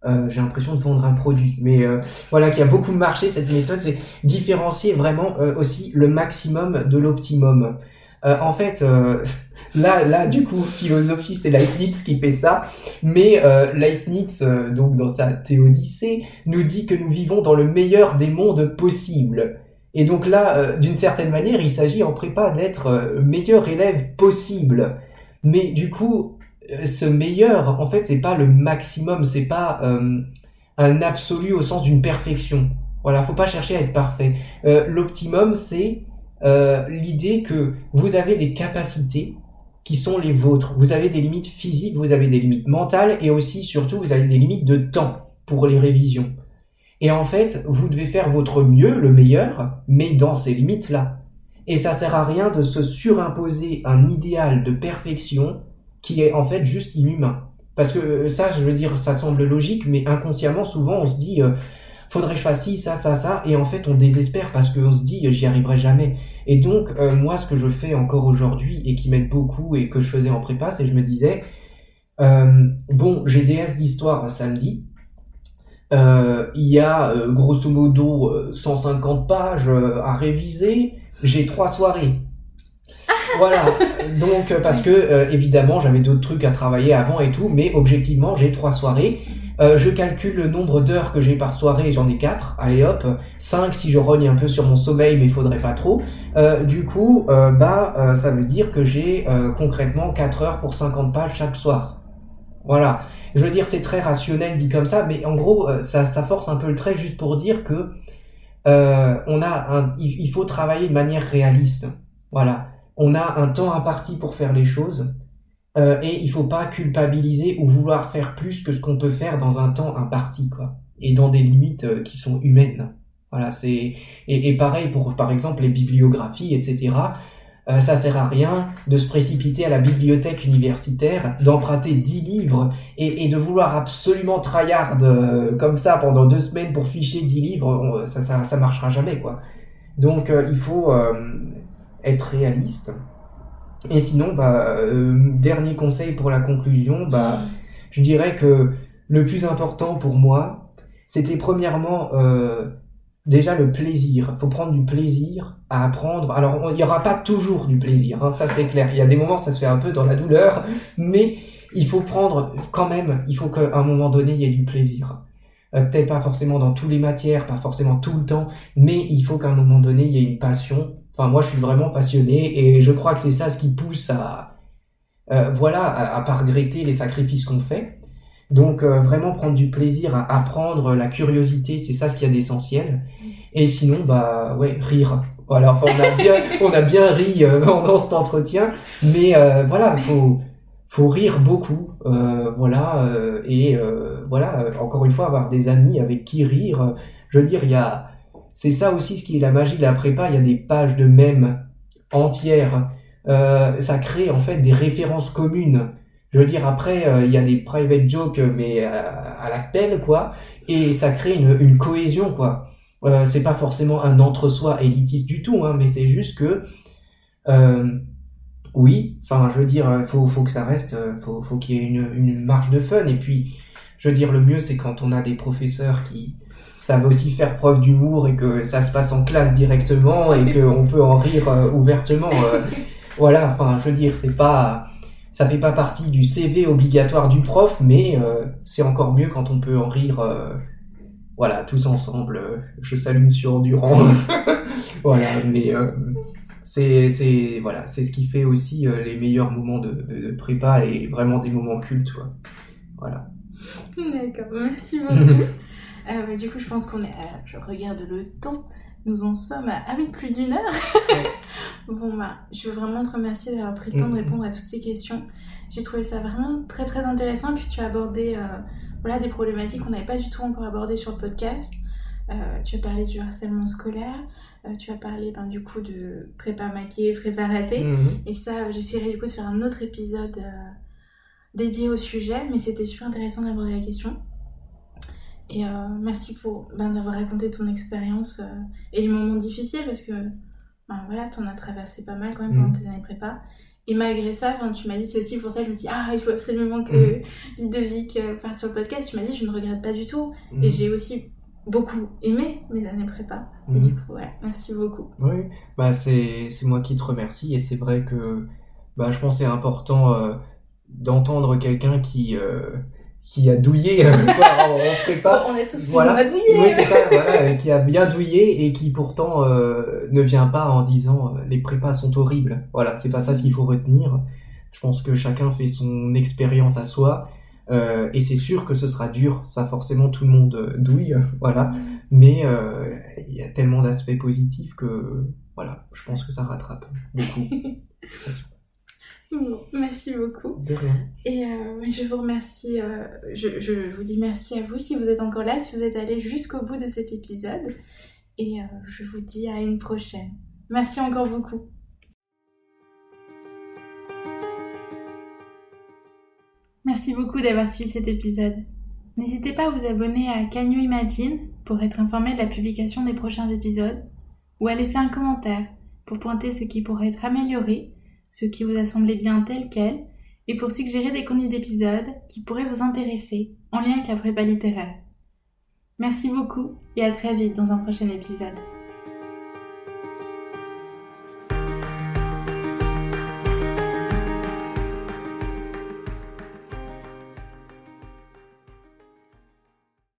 euh, j'ai l'impression de vendre un produit, mais euh, voilà, qui a beaucoup marché cette méthode, c'est différencier vraiment aussi le maximum de l'optimum. en fait, là, là, du coup, philosophie, c'est Leibniz qui fait ça, mais Leibniz, donc dans sa Théodicée, nous dit que nous vivons dans le meilleur des mondes possibles. Et donc là, euh, d'une certaine manière, il s'agit en prépa d'être euh, meilleur élève possible. Mais du coup, euh, ce meilleur, en fait, c'est pas le maximum, c'est pas un absolu au sens d'une perfection. Voilà, faut pas chercher à être parfait. L'optimum, c'est l'idée que vous avez des capacités qui sont les vôtres. Vous avez des limites physiques, vous avez des limites mentales et aussi, surtout, vous avez des limites de temps pour les révisions. Et en fait, vous devez faire votre mieux, le meilleur, mais dans ces limites-là. Et ça sert à rien de se surimposer un idéal de perfection qui est en fait juste inhumain. Parce que euh, ça, je veux dire, ça semble logique, mais inconsciemment, souvent, on se dit, euh, faudrait que je fasse ci, ça, ça, ça, et en fait, on désespère parce qu'on se dit, j'y arriverai jamais. Et donc, euh, moi, ce que je fais encore aujourd'hui et qui m'aide beaucoup et que je faisais en prépa, c'est je me disais, bon, j'ai DS d'histoire samedi, euh, il y a euh, grosso modo 150 euh, pages à réviser. J'ai trois soirées. voilà. Donc parce que évidemment j'avais d'autres trucs à travailler avant et tout, mais objectivement j'ai trois soirées. je calcule le nombre d'heures que j'ai par soirée, j'en ai quatre. Allez hop, 5 si je rogne un peu sur mon sommeil, mais il faudrait pas trop. du coup, bah ça veut dire que j'ai concrètement 4 heures pour 50 pages chaque soir. Voilà. Je veux dire, c'est très rationnel dit comme ça, mais en gros, euh, ça, ça force un peu le trait juste pour dire que euh, on a il faut travailler de manière réaliste. Voilà, on a un temps imparti pour faire les choses. Euh, et il faut pas culpabiliser ou vouloir faire plus que ce qu'on peut faire dans un temps imparti, quoi, et dans des limites qui sont humaines. Voilà, c'est et, pareil pour par exemple les bibliographies, etc. Euh, ça sert à rien de se précipiter à la bibliothèque universitaire, d'emprunter 10 livres et, de vouloir absolument tryhard euh, comme ça pendant deux semaines pour ficher 10 livres, ça, ça, ça marchera jamais quoi. Donc euh, il faut être réaliste. Et sinon, bah, dernier conseil pour la conclusion, bah, je dirais que le plus important pour moi, c'était premièrement déjà le plaisir. Faut prendre du plaisir à apprendre. Alors, il n'y aura pas toujours du plaisir, hein, ça c'est clair. Il y a des moments, ça se fait un peu dans la douleur, mais il faut prendre quand même, il faut qu'à un moment donné, il y ait du plaisir. Euh, Peut-être pas forcément dans toutes les matières, pas forcément tout le temps, mais il faut qu'à un moment donné, il y ait une passion. Enfin, moi, je suis vraiment passionné et je crois que c'est ça ce qui pousse à, euh, voilà, à, à pas regretter les sacrifices qu'on fait. Donc euh, vraiment prendre du plaisir à apprendre, la curiosité, c'est ça ce qu'il y a d'essentiel. Et sinon, bah ouais, rire. Voilà, enfin, on a bien, on a bien ri euh, pendant cet entretien, mais euh, voilà, faut faut rire beaucoup, voilà, et voilà, encore une fois, avoir des amis avec qui rire. Je veux dire, il y a, c'est ça aussi ce qui est la magie de la prépa. Il y a des pages de mèmes entières. ça crée en fait des références communes. Je veux dire, après, euh, il y a des private jokes, mais à, à la pelle, quoi, et ça crée une, une cohésion, quoi. Euh, c'est pas forcément un entre-soi élitiste du tout, hein, mais c'est juste que, euh, oui, enfin, je veux dire, euh, faut, faut que ça reste, euh, faut, faut qu'il y ait une, une marge de fun, et puis, je veux dire, le mieux, c'est quand on a des professeurs qui savent aussi faire preuve d'humour et que ça se passe en classe directement et qu'on peut en rire ouvertement. voilà, enfin, je veux dire, c'est pas ça fait pas partie du CV obligatoire du prof, mais euh, c'est encore mieux quand on peut en rire, euh, voilà, tous ensemble. je salue Monsieur Endurant, voilà, mais euh, c'est, c'est, voilà, c'est ce qui fait aussi les meilleurs moments de, de, prépa et vraiment des moments cultes. Voilà. D'accord, merci beaucoup. du coup, je pense qu'on est, je regarde le temps. Nous en sommes à, plus d'une heure. bon, bah, je veux vraiment te remercier d'avoir pris le temps de mm-hmm. répondre à toutes ces questions. J'ai trouvé ça vraiment très très intéressant. Et puis tu as abordé euh, voilà, des problématiques qu'on n'avait pas du tout encore abordées sur le podcast. Euh, tu as parlé du harcèlement scolaire. Euh, tu as parlé ben, du coup de prépa maquée, prépa ratée. Mm-hmm. Et ça, j'essaierai du coup de faire un autre épisode dédié au sujet. Mais c'était super intéressant d'aborder la question. Et euh, merci pour ben, d'avoir raconté ton expérience euh, et les moments difficiles parce que ben, voilà, t'en as traversé pas mal quand même pendant Mm. tes années prépa. Et malgré ça, tu m'as dit, c'est aussi pour ça que je me dis, ah, il faut absolument que Mm. Ludovic euh, parle sur le podcast. Tu m'as dit, je ne regrette pas du tout. Mhm. Et j'ai aussi beaucoup aimé mes années prépa. Et Mhm. du coup, voilà, merci beaucoup. Oui, bah c'est c'est moi qui te remercie et c'est vrai que bah je pense que c'est important euh, d'entendre quelqu'un qui euh, qui a douillé euh, quoi, en, en prépa. on est tous plus voilà. mode douillet. Oui, c'est ça, voilà, euh, qui a bien douillé et qui pourtant euh, ne vient pas en disant euh, les prépas sont horribles. Voilà, c'est pas ça ce qu'il faut retenir. Je pense que chacun fait son expérience à soi euh, et c'est sûr que ce sera dur. Ça, forcément, tout le monde euh, douille, voilà. Mais euh, il y a tellement d'aspects positifs que voilà, je pense que ça rattrape beaucoup. Bon, merci beaucoup. De rien. Et euh, je vous remercie, euh, je, je vous dis merci à vous si vous êtes encore là, si vous êtes allé jusqu'au bout de cet épisode. Et euh, je vous dis à une prochaine. Merci encore beaucoup. Merci beaucoup d'avoir suivi cet épisode. N'hésitez pas à vous abonner à Can You Imagine pour être informé de la publication des prochains épisodes ou à laisser un commentaire pour pointer ce qui pourrait être amélioré, ce qui vous a semblé bien tel quel et pour suggérer des contenus d'épisodes qui pourraient vous intéresser en lien avec la prépa littéraire. Merci beaucoup et à très vite dans un prochain épisode.